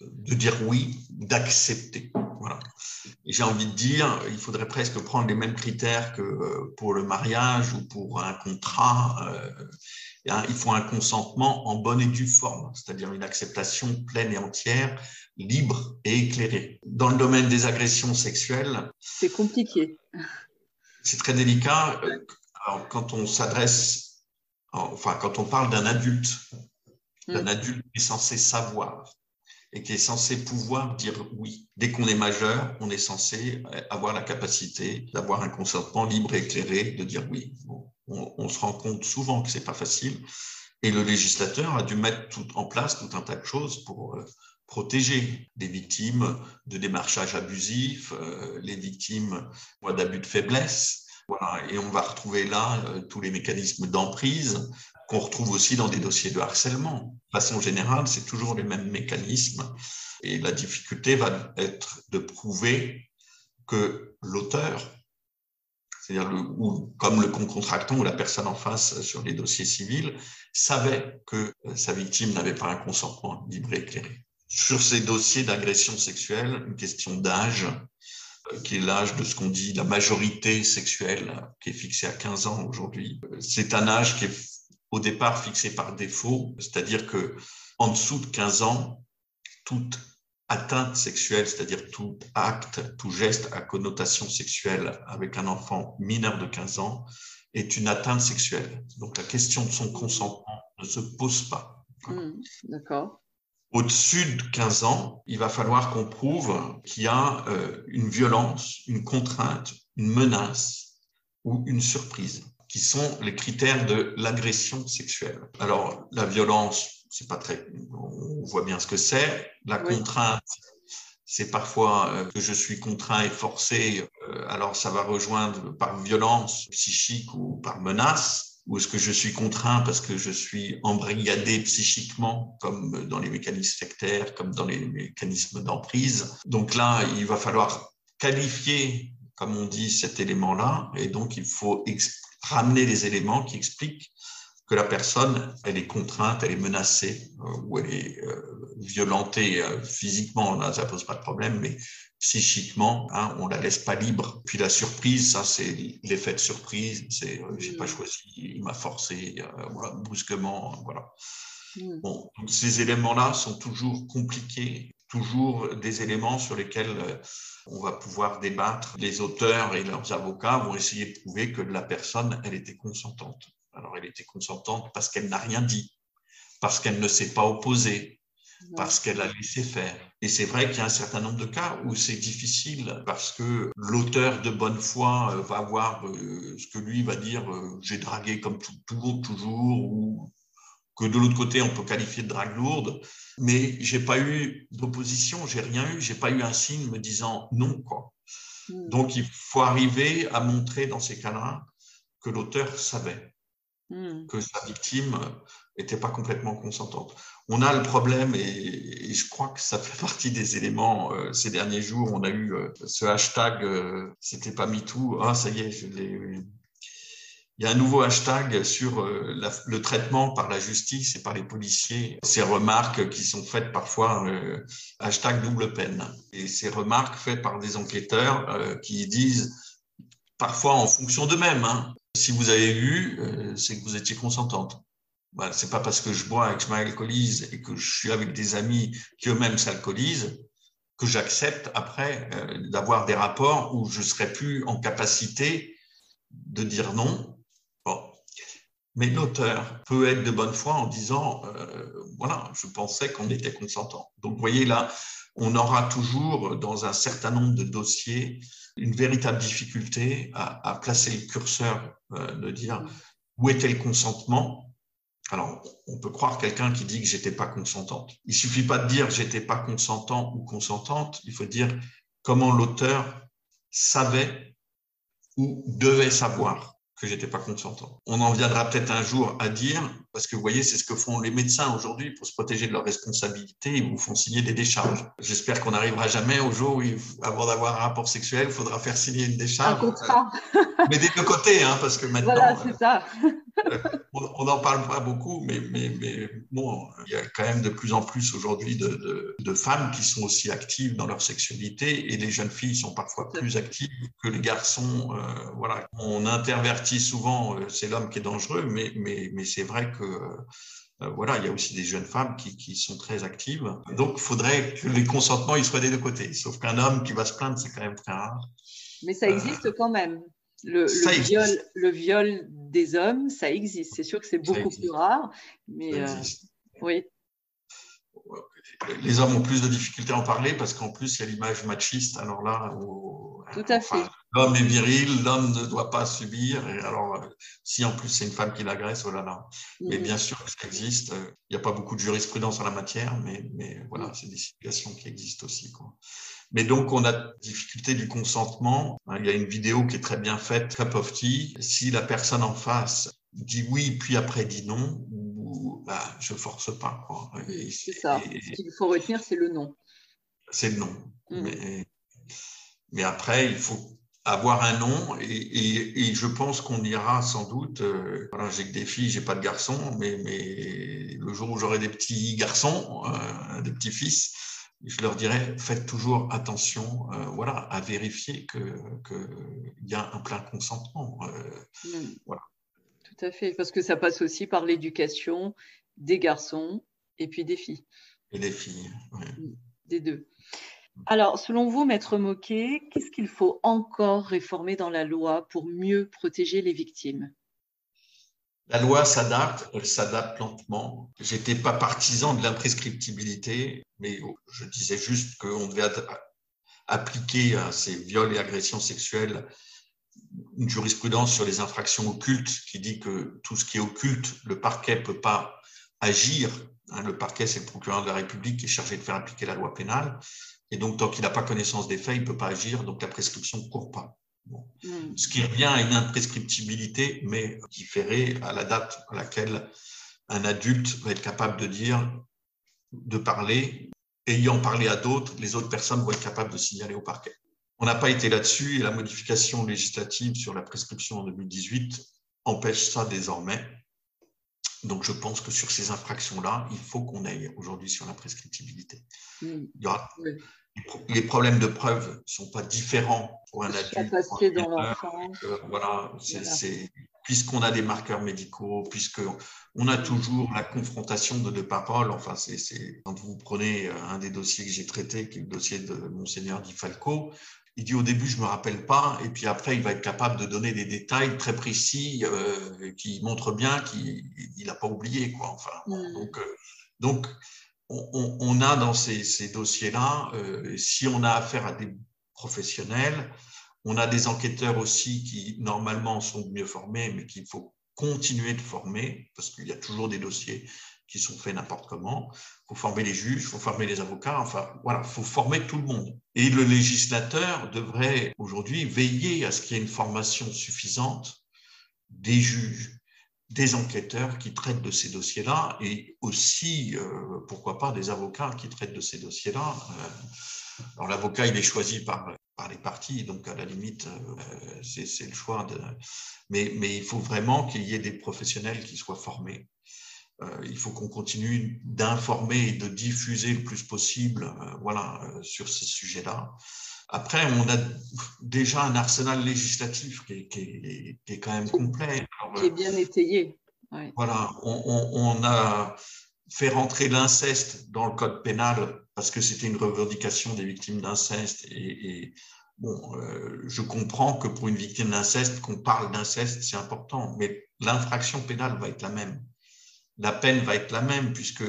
de dire oui, d'accepter. Voilà. J'ai envie de dire, il faudrait presque prendre les mêmes critères que euh, pour le mariage ou pour un contrat. il faut un consentement en bonne et due forme, c'est-à-dire une acceptation pleine et entière, libre et éclairée. Dans le domaine des agressions sexuelles, c'est compliqué. C'est très délicat alors, quand on s'adresse, enfin, quand on parle d'un adulte, d'un mm. adulte qui est censé savoir et qui est censé pouvoir dire oui. Dès qu'on est majeur, on est censé avoir la capacité d'avoir un consentement libre et éclairé, de dire oui. on, se rend compte souvent que c'est pas facile. Et le législateur a dû mettre tout en place tout un tas de choses pour euh, protéger les victimes de démarchage abusif, euh, les victimes d'abus de faiblesse, et on va retrouver là euh, tous les mécanismes d'emprise qu'on retrouve aussi dans des dossiers de harcèlement. De façon générale, c'est toujours les mêmes mécanismes. Et la difficulté va être de prouver que l'auteur, c'est-à-dire ou comme le contractant ou la personne en face sur les dossiers civils, savait que euh, sa victime n'avait pas un consentement libre et éclairé. Sur ces dossiers d'agression sexuelle, une question d'âge qui est l'âge de ce qu'on dit la majorité sexuelle, qui est fixée à 15 ans aujourd'hui. C'est un âge qui est au départ fixé par défaut, c'est-à-dire que en dessous de 15 ans, toute atteinte sexuelle, c'est-à-dire tout acte, tout geste à connotation sexuelle avec un enfant mineur de 15 ans, est une atteinte sexuelle. Donc la question de son consentement ne se pose pas. Mmh, d'accord. Au-dessus de 15 ans, il va falloir qu'on prouve qu'il y a euh, une violence, une contrainte, une menace ou une surprise, qui sont les critères de l'agression sexuelle. Alors, la violence, c'est pas très, on voit bien ce que c'est. La contrainte, c'est parfois euh, que je suis contraint et forcé. Euh, alors, ça va rejoindre par violence psychique ou par menace ou est-ce que je suis contraint parce que je suis embrigadé psychiquement, comme dans les mécanismes sectaires, comme dans les mécanismes d'emprise? Donc là, il va falloir qualifier, comme on dit, cet élément-là, et donc il faut ramener les éléments qui expliquent que la personne, elle est contrainte, elle est menacée, euh, ou elle est euh, violentée euh, physiquement, là, ça pose pas de problème, mais psychiquement, hein, on la laisse pas libre. Puis la surprise, ça c'est l'effet de surprise, c'est euh, j'ai pas mm. choisi, il m'a forcé, euh, voilà, brusquement, voilà. Mm. Bon, ces éléments-là sont toujours compliqués, toujours des éléments sur lesquels euh, on va pouvoir débattre. Les auteurs et leurs avocats vont essayer de prouver que la personne, elle était consentante. Alors elle était consentante parce qu'elle n'a rien dit, parce qu'elle ne s'est pas opposée, parce qu'elle a laissé faire. Et c'est vrai qu'il y a un certain nombre de cas où c'est difficile parce que l'auteur de bonne foi euh, va voir euh, ce que lui va dire euh, j'ai dragué comme tout, toujours, toujours, ou que de l'autre côté on peut qualifier de drague lourde, mais j'ai pas eu d'opposition, j'ai rien eu, j'ai pas eu un signe me disant non quoi. Hmm. Donc il faut arriver à montrer dans ces cas-là que l'auteur savait hmm. que sa victime n'était pas complètement consentante on a le problème, et, je crois que ça fait partie des éléments, euh, ces derniers jours, on a eu euh, ce hashtag, euh, c'était pas MeToo, ah ça y est. Il y a un nouveau hashtag sur le traitement par la justice et par les policiers. Ces remarques qui sont faites parfois, hashtag double peine. Et ces remarques faites par des enquêteurs qui disent, parfois en fonction d'eux-mêmes, hein, si vous avez vu, c'est que vous étiez consentante. Bah, c'est pas parce que je bois et que je m'alcoolise et que je suis avec des amis qui eux-mêmes s'alcoolisent que j'accepte après euh, d'avoir des rapports où je serai plus en capacité de dire non. Bon. Mais l'auteur peut être de bonne foi en disant euh, voilà, je pensais qu'on était consentant. Donc, vous voyez là, on aura toujours dans un certain nombre de dossiers une véritable difficulté à, placer le curseur, euh, de dire où était le consentement alors, on peut croire quelqu'un qui dit que j'étais pas consentante. Il suffit pas de dire j'étais pas consentant ou consentante. Il faut dire comment l'auteur savait ou devait savoir que j'étais pas consentant. On en viendra peut-être un jour à dire, parce que vous voyez, c'est ce que font les médecins aujourd'hui pour se protéger de leurs responsabilités, ils vous font signer des décharges. J'espère qu'on n'arrivera jamais au jour où, avant d'avoir un rapport sexuel, il faudra faire signer une décharge. Un contrat. Mais des deux côtés, hein, parce que *laughs* maintenant. Voilà, c'est ça. *laughs* on n'en parle pas beaucoup, mais, mais, mais, bon, il y a quand même de plus en plus aujourd'hui de, de, de, femmes qui sont aussi actives dans leur sexualité et les jeunes filles sont parfois plus actives que les garçons. Euh, voilà, on intervertit souvent, euh, c'est l'homme qui est dangereux, mais, mais, mais c'est vrai que euh, voilà, il y a aussi des jeunes femmes qui, qui sont très actives. Donc, il faudrait que les consentements ils soient des deux côtés. Sauf qu'un homme qui va se plaindre, c'est quand même très rare. Mais ça existe quand même. Le, le, viol, le, viol, des hommes, ça existe. C'est sûr que c'est beaucoup plus rare, mais euh, oui. Les hommes ont plus de difficultés à en parler parce qu'en plus, il y a l'image machiste. Alors là, tout à fait. L'homme est viril, l'homme ne doit pas subir. Et alors, euh, si en plus c'est une femme qui l'agresse, oh là là. Mais mm. bien sûr que ça existe. Il n'y a pas beaucoup de jurisprudence en la matière, mais, mais voilà, mm. c'est des situations qui existent aussi. Quoi. Mais donc, on a difficulté du consentement. Il y a une vidéo qui est très bien faite, Cup of Tea. Si la personne en face dit oui, puis après dit non, bah, je force pas. C'est ça. Ce qu'il faut retenir, c'est le non. C'est le non. Mm. Mais, mais, après, il faut avoir un nom et, et, je pense qu'on ira sans doute. Euh, voilà, j'ai que des filles, j'ai pas de garçons, mais, mais le jour où j'aurai des petits garçons, euh, des petits fils, je leur dirais, faites toujours attention euh, voilà, à vérifier qu'il que y a un plein consentement. Euh, voilà. Tout à fait, parce que ça passe aussi par l'éducation des garçons et puis des filles. Et des filles, oui. Mm. Des deux. Alors, selon vous, Maître Moquet, qu'est-ce qu'il faut encore réformer dans la loi pour mieux protéger les victimes? La loi s'adapte, elle s'adapte lentement. J'étais pas partisan de l'imprescriptibilité, mais je disais juste qu'on devait appliquer à ces viols et agressions sexuelles une jurisprudence sur les infractions occultes qui dit que tout ce qui est occulte, le parquet peut pas agir. Hein, le parquet, c'est le procureur de la République qui est chargé de faire appliquer la loi pénale. Et donc, tant qu'il n'a pas connaissance des faits, il ne peut pas agir, donc la prescription ne court pas. Hmm. Ce qui revient à une imprescriptibilité, mais différée à la date à laquelle un adulte va être capable de dire, de parler, ayant parlé à d'autres, les autres personnes vont être capables de signaler au parquet. On n'a pas été là-dessus et la modification législative sur la prescription en 2018 empêche ça désormais. Donc je pense que sur ces infractions-là, il faut qu'on aille aujourd'hui sur la prescriptibilité. Hmm. Il y aura, les problèmes de preuve ne sont pas différents pour un adulte. Euh, voilà, puisqu'on a des marqueurs médicaux, puisqu'on a toujours la confrontation de deux paroles. Enfin, c'est, quand vous prenez euh, un des dossiers que j'ai traité, qui est le dossier de Monseigneur Di Falco, il dit au début, je ne me rappelle pas, et puis après, il va être capable de donner des détails très précis euh, qui montrent bien qu'il n'a pas oublié. Quoi. Enfin, mm. donc, donc on, a dans ces, dossiers-là, euh, si on a affaire à des professionnels, on a des enquêteurs aussi qui normalement sont mieux formés, mais qu'il faut continuer de former, parce qu'il y a toujours des dossiers qui sont faits n'importe comment. Il faut former les juges, il faut former les avocats, enfin voilà, il faut former tout le monde. Et le législateur devrait aujourd'hui veiller à ce qu'il y ait une formation suffisante des juges, des enquêteurs qui traitent de ces dossiers-là et aussi, euh, pourquoi pas, des avocats qui traitent de ces dossiers-là. Euh, alors l'avocat, il est choisi par, les partis, donc à la limite, euh, c'est le choix. De... Mais, mais il faut vraiment qu'il y ait des professionnels qui soient formés. il faut qu'on continue d'informer et de diffuser le plus possible voilà, sur ces sujets-là. Après, on a déjà un arsenal législatif qui est, quand même complet. qui est bien étayé. Voilà, on, a fait rentrer l'inceste dans le code pénal parce que c'était une revendication des victimes d'inceste. Et, bon, euh, je comprends que pour une victime d'inceste, qu'on parle d'inceste, c'est important, mais l'infraction pénale va être la même. La peine va être la même puisque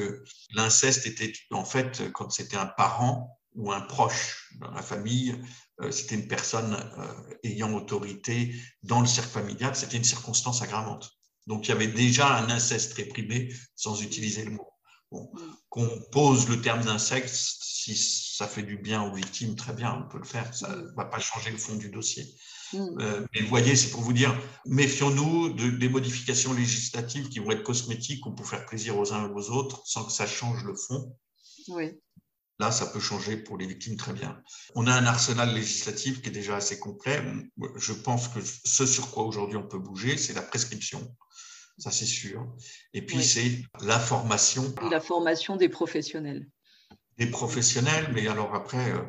l'inceste était en fait quand c'était un parent ou un proche dans la famille, euh, c'était une personne euh, ayant autorité dans le cercle familial, c'était une circonstance aggravante. Donc il y avait déjà un inceste réprimé sans utiliser le mot. Qu'on pose le terme d'inceste, si ça fait du bien aux victimes, très bien, on peut le faire, ça ne va pas changer le fond du dossier. Mm. Euh, mais vous voyez, c'est pour vous dire, méfions-nous de, des modifications législatives qui vont être cosmétiques ou pour faire plaisir aux uns et aux autres sans que ça change le fond. Oui. Là, ça peut changer pour les victimes très bien. On a un arsenal législatif qui est déjà assez complet. Je pense que ce sur quoi aujourd'hui on peut bouger, c'est la prescription. Ça, c'est sûr. Et puis, c'est la formation. La formation des professionnels des professionnels, mais alors après, euh,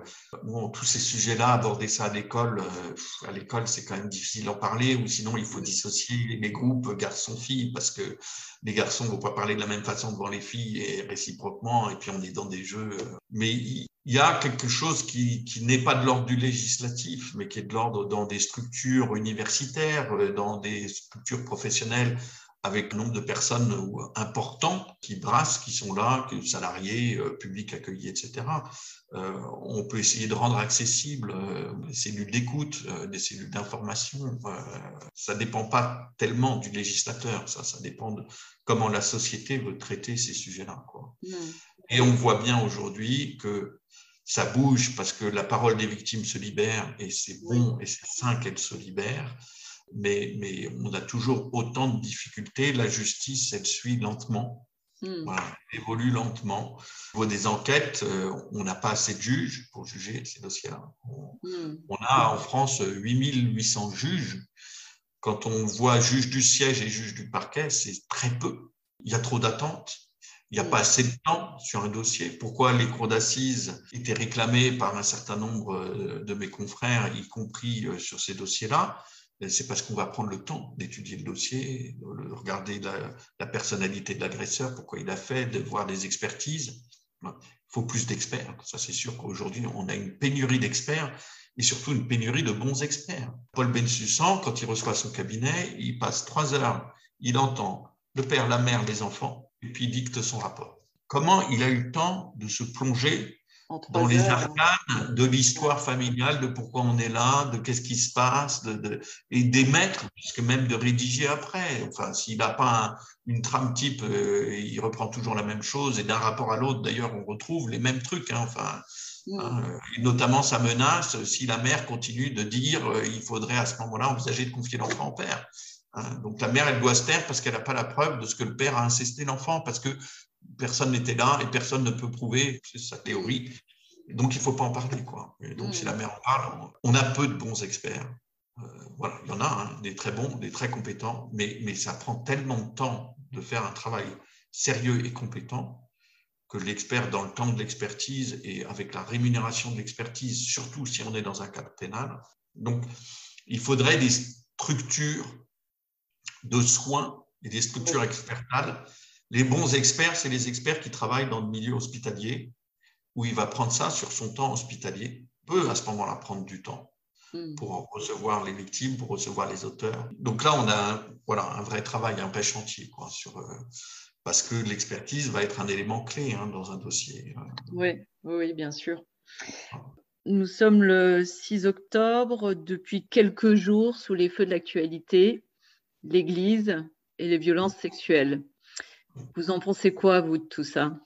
bon, tous ces sujets-là, aborder ça à l'école, euh, à l'école, c'est quand même difficile d'en parler, ou sinon il faut dissocier les groupes garçons-filles, parce que les garçons ne vont pas parler de la même façon devant les filles et réciproquement, et puis on est dans des jeux. Euh. Mais il y a quelque chose qui, qui n'est pas de l'ordre du législatif, mais qui est de l'ordre dans des structures universitaires, dans des structures professionnelles avec un nombre de personnes euh, importants qui brassent, qui sont là, que salariés, euh, publics accueillis, etc. Euh, on peut essayer de rendre accessibles des cellules d'écoute, des cellules d'information. ça ne dépend pas tellement du législateur, ça, ça dépend de comment la société veut traiter ces sujets-là. Et on voit bien aujourd'hui que ça bouge parce que la parole des victimes se libère et c'est bon et c'est sain qu'elle se libère mais, mais on a toujours autant de difficultés. La justice, elle suit lentement. Hmm. elle évolue lentement. Au niveau des enquêtes, euh, on n'a pas assez de juges pour juger ces dossiers-là. On, hmm. on, a en France 8800 juges. Quand on voit juge du siège et juge du parquet, c'est très peu. Il y a trop d'attentes. Il n'y a hmm. pas assez de temps sur un dossier. Pourquoi les cours d'assises étaient réclamées par un certain nombre euh, de mes confrères, y compris euh, sur ces dossiers-là? C'est parce qu'on va prendre le temps d'étudier le dossier, de regarder la, personnalité de l'agresseur, pourquoi il a fait, de voir des expertises. Il faut plus d'experts. Ça, c'est sûr qu'aujourd'hui, on a une pénurie d'experts et surtout une pénurie de bons experts. Paul Bensussan, quand il reçoit son cabinet, il passe trois heures, il entend le père, la mère, les enfants, et puis il dicte son rapport. Comment il a eu le temps de se plonger dans les arcanes de l'histoire familiale, de pourquoi on est là, de qu'est-ce qui se passe, de, et d'émettre, puisque même de rédiger après. Enfin, s'il n'a pas une trame type, euh, il reprend toujours la même chose, et d'un rapport à l'autre, d'ailleurs, on retrouve les mêmes trucs. Hein, enfin, mm. hein, notamment sa menace, si la mère continue de dire euh, il faudrait à ce moment-là envisager de confier l'enfant au père. Hein. donc la mère, elle doit se taire parce qu'elle n'a pas la preuve de ce que le père a incesté l'enfant, parce que personne n'était là et personne ne peut prouver, sa théorie. Donc, il ne faut pas en parler. Quoi. donc, si la mère en parle, on a peu de bons experts. Euh, voilà, il y en a hein, des très bons, des très compétents, mais, mais ça prend tellement de temps de faire un travail sérieux et compétent que l'expert, dans le temps de l'expertise et avec la rémunération de l'expertise, surtout si on est dans un cadre pénal, donc il faudrait des structures de soins et des structures expertales les bons experts, c'est les experts qui travaillent dans le milieu hospitalier, où il va prendre ça sur son temps hospitalier, peut à ce moment-là prendre du temps hmm. pour recevoir les victimes, pour recevoir les auteurs. Donc là, on a un, voilà, un vrai travail, un vrai chantier, quoi, sur, euh, parce que l'expertise va être un élément clé hein, dans un dossier. Oui, oui, bien sûr. Nous sommes le 6 octobre, depuis quelques jours, sous les feux de l'actualité, l'Église et les violences sexuelles. Vous en pensez quoi, vous, de tout ça?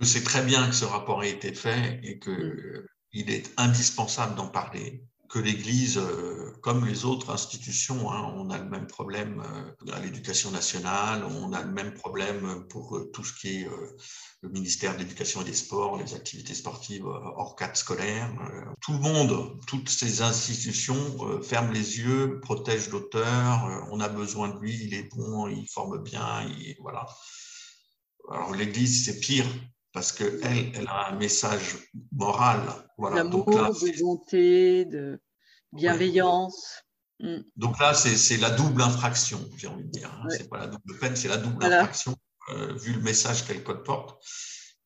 C'est très bien que ce rapport ait été fait et qu'il mm. est indispensable d'en parler que l'Église, euh, comme les autres institutions, hein, on a le même problème euh, à l'éducation nationale, on a le même problème pour euh, tout ce qui est le ministère de l'Éducation et des Sports, les activités sportives hors cadre scolaire. Tout le monde, toutes ces institutions ferment les yeux, protègent l'auteur, on a besoin de lui, il est bon, il forme bien, voilà. Alors l'Église, c'est pire parce qu'elle, elle a un message moral. Voilà. D'amour, de bonté, de bienveillance. Mm. Donc là, c'est la double infraction, j'ai envie de dire. Ce C'est pas la double peine, c'est la double infraction, euh, vu le message qu'elle porte.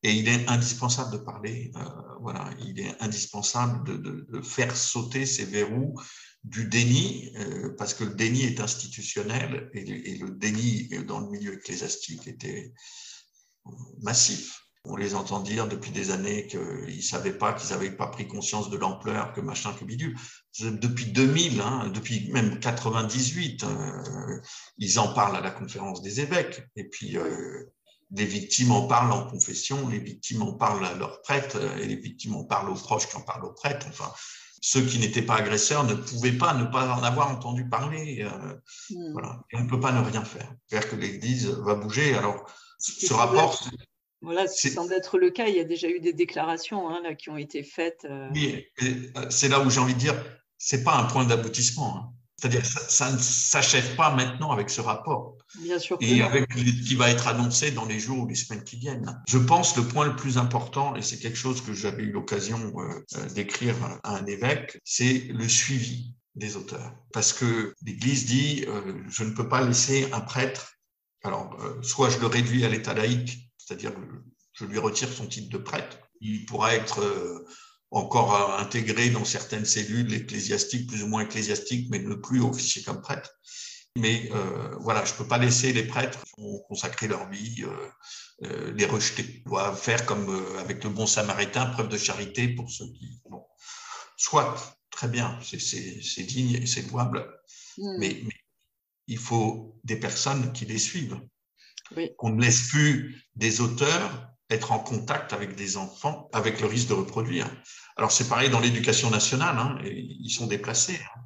Et il est indispensable de parler, euh, voilà, il est indispensable de, de, faire sauter ces verrous du déni, euh, parce que le déni est institutionnel et, et, le déni dans le milieu ecclésiastique était massif. On les entend dire depuis des années qu'ils ne savaient pas, qu'ils n'avaient pas pris conscience de l'ampleur, que machin, que bidule. Depuis 2000, hein, depuis même 98, euh, ils en parlent à la conférence des évêques. Et puis, euh, les victimes en parlent en confession, les victimes en parlent à leurs prêtres, et les victimes en parlent aux proches qui en parlent aux prêtres. Enfin, ceux qui n'étaient pas agresseurs ne pouvaient pas ne pas en avoir entendu parler. Hmm. Voilà. Et on ne peut pas ne rien faire. Faire que l'Église va bouger. Alors, ce rapport. Voilà, ce qui semble être le cas. Il y a déjà eu des déclarations hein, là, qui ont été faites. Oui, c'est là où j'ai envie de dire, c'est pas un point d'aboutissement. Hein. C'est-à-dire ça, ça ne s'achève pas maintenant avec ce rapport. Bien sûr. Et avec ce qui va être annoncé dans les jours ou les semaines qui viennent. Je pense le point le plus important, et c'est quelque chose que j'avais eu l'occasion euh, euh, d'écrire à un évêque, c'est le suivi des auteurs. Parce que l'Église dit, euh, je ne peux pas laisser un prêtre, alors soit je le réduis à l'état laïque, c'est-à-dire je lui retire son titre de prêtre, il pourra être encore intégré dans certaines cellules ecclésiastiques, plus ou moins ecclésiastiques, mais ne plus officier comme prêtre. Mais euh, voilà, je ne peux pas laisser les prêtres qui ont consacré leur vie euh, euh, les rejeter. Faire comme avec le bon samaritain, preuve de charité pour ceux qui. Bon. Soit, très bien, c'est digne et c'est louable, hmm. mais, il faut des personnes qui les suivent. Qu'on ne laisse plus des auteurs être en contact avec des enfants avec le risque de reproduire. Alors c'est pareil dans l'éducation nationale, hein, ils sont déplacés. Hein.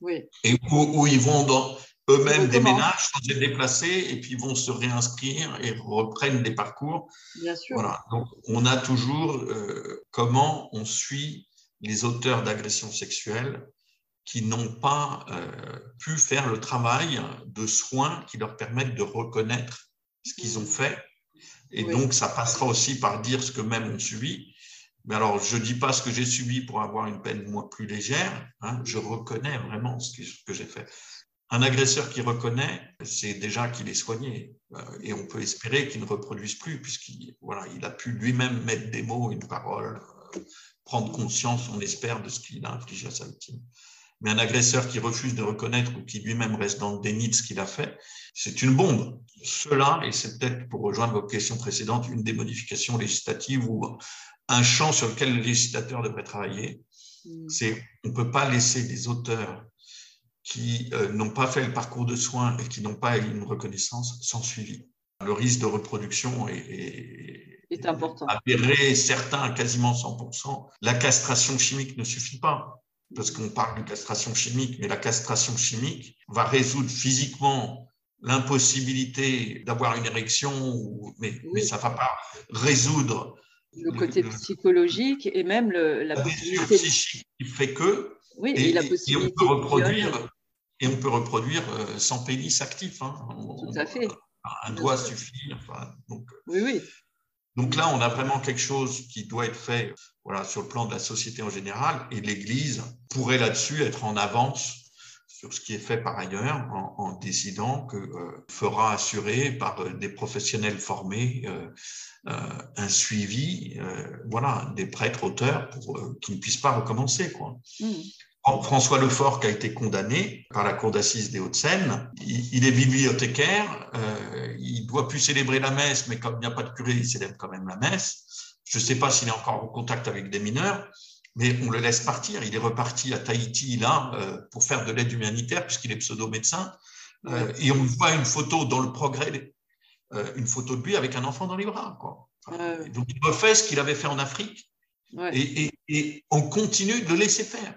Oui. Et où, ils vont dans eux-mêmes déménagent, sont déplacés et puis vont se réinscrire et reprennent des parcours. Bien sûr. Voilà. Donc on a toujours euh, comment on suit les auteurs d'agressions sexuelles qui n'ont pas euh, pu faire le travail de soins qui leur permettent de reconnaître ce qu'ils ont mm. fait. Et donc, ça passera aussi par dire ce que même ont subi. Mais alors, je ne dis pas ce que j'ai subi pour avoir une peine moins, plus légère. Hein. je reconnais vraiment ce que, j'ai fait. Un agresseur qui reconnaît, c'est déjà qu'il est soigné. Euh, et on peut espérer qu'il ne reproduise plus, puisqu'il voilà, il a pu lui-même mettre des mots, une parole, euh, prendre conscience, on espère, de ce qu'il a infligé à sa victime. Mais un agresseur qui refuse de reconnaître ou qui lui-même reste dans le déni de ce qu'il a fait, c'est une bombe. Cela, et c'est peut-être pour rejoindre votre question précédente, une des modifications législatives ou un champ sur lequel le législateur devrait travailler, mm. c'est on ne peut pas laisser des auteurs qui euh, n'ont pas fait le parcours de soins et qui n'ont pas une reconnaissance sans suivi. Le risque de reproduction est, est, important. Avéré, certain, quasiment 100%. La castration chimique ne suffit pas, parce qu'on parle de castration chimique, mais la castration chimique va résoudre physiquement l'impossibilité d'avoir une érection, mais, mais ça ne va pas résoudre le côté psychologique et même le, la, possibilité psychique qui fait que oui, et, la possibilité on peut reproduire et on peut reproduire euh, sans pénis actif. Hein. Tout à fait. Un doigt suffit. Enfin, donc, oui, oui. Donc là, on a vraiment quelque chose qui doit être fait sur le plan de la société en général, et l'Église pourrait là-dessus être en avance sur ce qui est fait par ailleurs en, décidant que euh, fera assurer par euh, des professionnels formés euh, un suivi, voilà, des prêtres auteurs pour qu'ils ne puissent pas recommencer. Mmh. François Lefort, qui a été condamné par la Cour d'assises des Hauts-de-Seine, il, est bibliothécaire, il doit plus célébrer la messe, mais comme il n'y a pas de curé, il célèbre quand même la messe. Je ne sais pas s'il est encore en contact avec des mineurs, mais on le laisse partir. Il est reparti à Tahiti, là, euh, pour faire de l'aide humanitaire, puisqu'il est pseudo-médecin. Euh, et on voit une photo dans le progrès, euh, une photo de lui avec un enfant dans les bras. Quoi. donc, il refait ce qu'il avait fait en Afrique. Et, on continue de le laisser faire.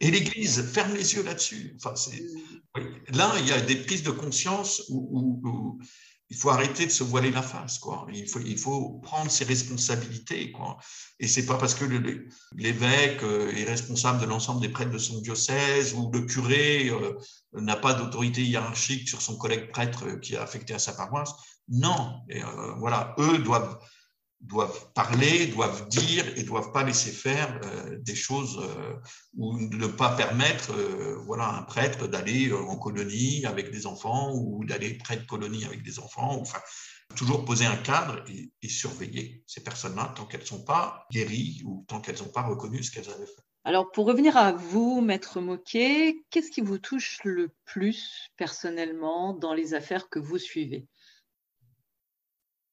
Et l'Église ferme les yeux là-dessus. Enfin, mm. Là, il y a des prises de conscience où il faut arrêter de se voiler la face, quoi. Il faut, il faut prendre ses responsabilités, quoi. Et c'est pas parce que l'évêque euh, est responsable de l'ensemble des prêtres de son diocèse ou le curé euh, n'a pas d'autorité hiérarchique sur son collègue prêtre euh, qui est affecté à sa paroisse. Non, et, voilà, eux doivent doivent parler, doivent dire et doivent pas laisser faire euh, des choses euh, ou ne pas permettre euh, voilà un prêtre d'aller en colonie avec des enfants ou d'aller près de colonie avec des enfants enfin toujours poser un cadre et, surveiller ces personnes-là tant qu'elles sont pas guéries ou tant qu'elles n'ont pas reconnu ce qu'elles avaient fait. Alors pour revenir à vous, maître Moquet, qu'est-ce qui vous touche le plus personnellement dans les affaires que vous suivez?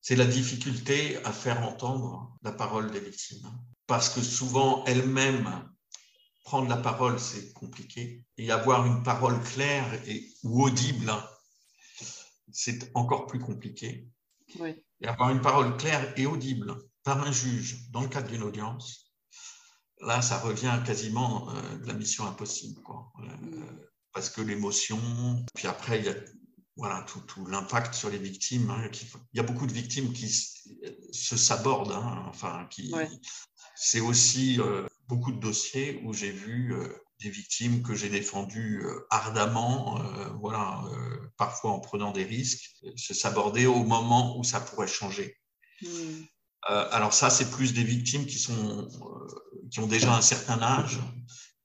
C'est la difficulté à faire entendre la parole des victimes. Parce que souvent, elles-mêmes, prendre la parole, c'est compliqué. Et avoir une parole claire et, ou audible, c'est encore plus compliqué. Et avoir une parole claire et audible par un juge dans le cadre d'une audience, là, ça revient quasiment de la mission impossible. Quoi. Mm. parce que l'émotion, puis après, il y a voilà, tout, tout l'impact sur les victimes. Hein, il y a beaucoup de victimes qui se sabordent. Hein, enfin, qui, C'est aussi euh, beaucoup de dossiers où j'ai vu euh, des victimes que j'ai défendues euh, ardemment, voilà, parfois en prenant des risques, se saborder au moment où ça pourrait changer. Hmm. alors ça, c'est plus des victimes qui, sont, qui ont déjà un certain âge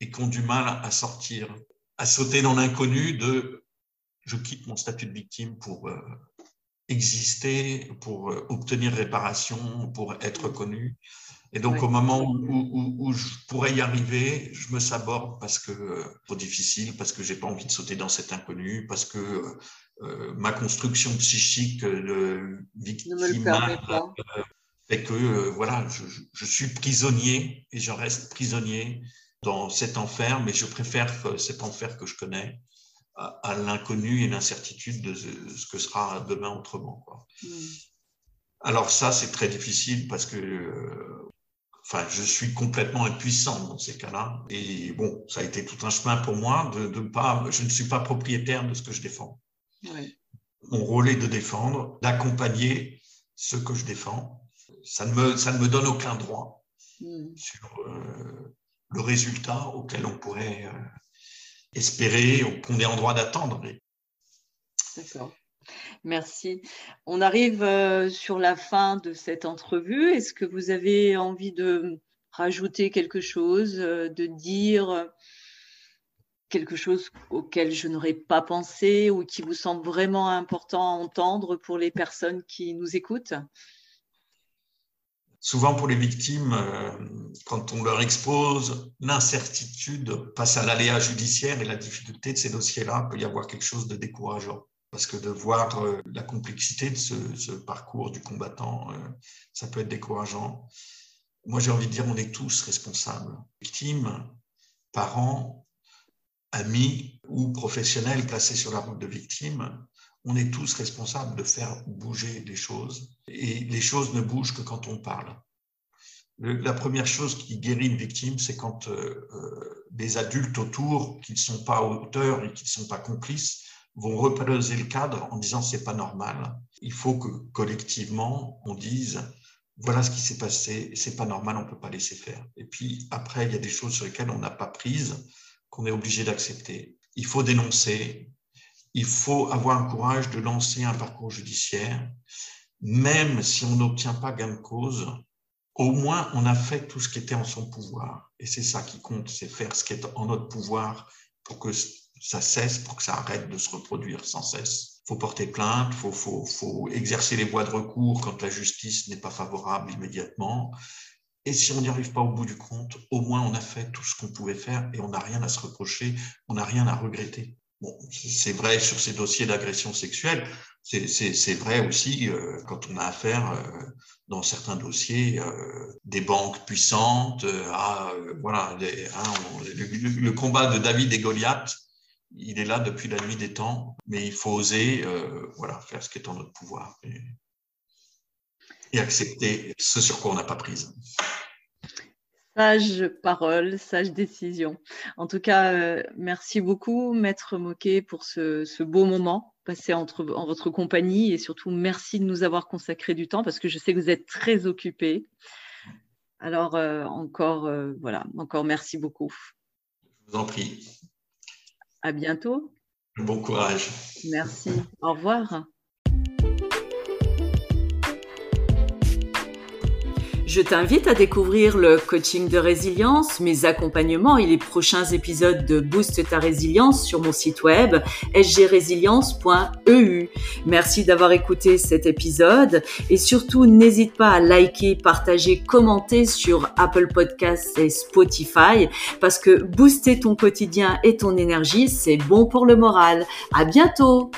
et qui ont du mal à sortir, à sauter dans l'inconnu de je quitte mon statut de victime pour euh, exister, pour euh, obtenir réparation, pour être connu. Et donc, au moment où, je pourrais y arriver, je me saborde parce que euh, trop difficile, parce que j'ai pas envie de sauter dans cet inconnu, parce que ma construction psychique de victime fait que voilà, je, je, suis prisonnier et je reste prisonnier dans cet enfer, mais je préfère cet enfer que je connais à, l'inconnu et l'incertitude de ce que sera demain autrement. Hmm. Alors ça, c'est très difficile parce que euh, enfin, je suis complètement impuissant dans ces cas-là. Et bon, ça a été tout un chemin pour moi de, de pas, je ne suis pas propriétaire de ce que je défends. Mon rôle est de défendre, d'accompagner ce que je défends. Ça ne me, ça ne me donne aucun droit hmm. sur euh, le résultat auquel on pourrait euh, espérer qu'on est en droit d'attendre. D'accord. Merci. On arrive euh, sur la fin de cette entrevue. Est-ce que vous avez envie de rajouter quelque chose, euh, de dire quelque chose auquel je n'aurais pas pensé ou qui vous semble vraiment important à entendre pour les personnes qui nous écoutent? Souvent pour les victimes, euh, quand on leur expose l'incertitude face à l'aléa judiciaire et la difficulté de ces dossiers-là, peut y avoir quelque chose de décourageant. Parce que de voir euh, la complexité de ce, parcours du combattant, euh, ça peut être décourageant. Moi, j'ai envie de dire, on est tous responsables. Victimes, parents, amis ou professionnels placés sur la route de victimes, on est tous responsables de faire bouger les choses. Et les choses ne bougent que quand on parle. la première chose qui guérit une victime, c'est quand euh, euh, des adultes autour qui ne sont pas auteurs et qui ne sont pas complices vont reposer le cadre en disant c'est pas normal. Il faut que collectivement on dise voilà ce qui s'est passé, c'est pas normal, on peut pas laisser faire. Et puis après, il y a des choses sur lesquelles on n'a pas prise, qu'on est obligé d'accepter. Il faut dénoncer, il faut avoir un courage de lancer un parcours judiciaire, même si on n'obtient pas gain de cause, au moins on a fait tout ce qui était en son pouvoir. Et c'est ça qui compte, c'est faire ce qui est en notre pouvoir pour que ça cesse, pour que ça arrête de se reproduire sans cesse. Il faut porter plainte, il faut, faut exercer les voies de recours quand la justice n'est pas favorable immédiatement. Et si on n'y arrive pas au bout du compte, au moins on a fait tout ce qu'on pouvait faire et on n'a rien à se reprocher, on n'a rien à regretter c'est vrai sur ces dossiers d'agression sexuelle, c'est vrai aussi euh, quand on a affaire euh, dans certains dossiers euh, des banques puissantes à voilà hein, le, combat de David et Goliath, il est là depuis la nuit des temps, mais il faut oser voilà faire ce qui est en notre pouvoir et accepter ce sur quoi on n'a pas prise. Sage parole, sage décision. En tout cas, euh, merci beaucoup, Maître Moquet, pour ce, beau moment passé entre, en votre compagnie et surtout merci de nous avoir consacré du temps parce que je sais que vous êtes très occupé. Alors, euh, encore, euh, voilà, encore merci beaucoup. Je vous en prie. À bientôt. Bon courage. Merci. Au revoir. Je t'invite à découvrir le coaching de résilience, mes accompagnements et les prochains épisodes de Boost ta résilience sur mon site web sgrésilience.eu. Merci d'avoir écouté cet épisode et surtout n'hésite pas à liker, partager, commenter sur Apple Podcasts et Spotify parce que booster ton quotidien et ton énergie, c'est bon pour le moral. À bientôt!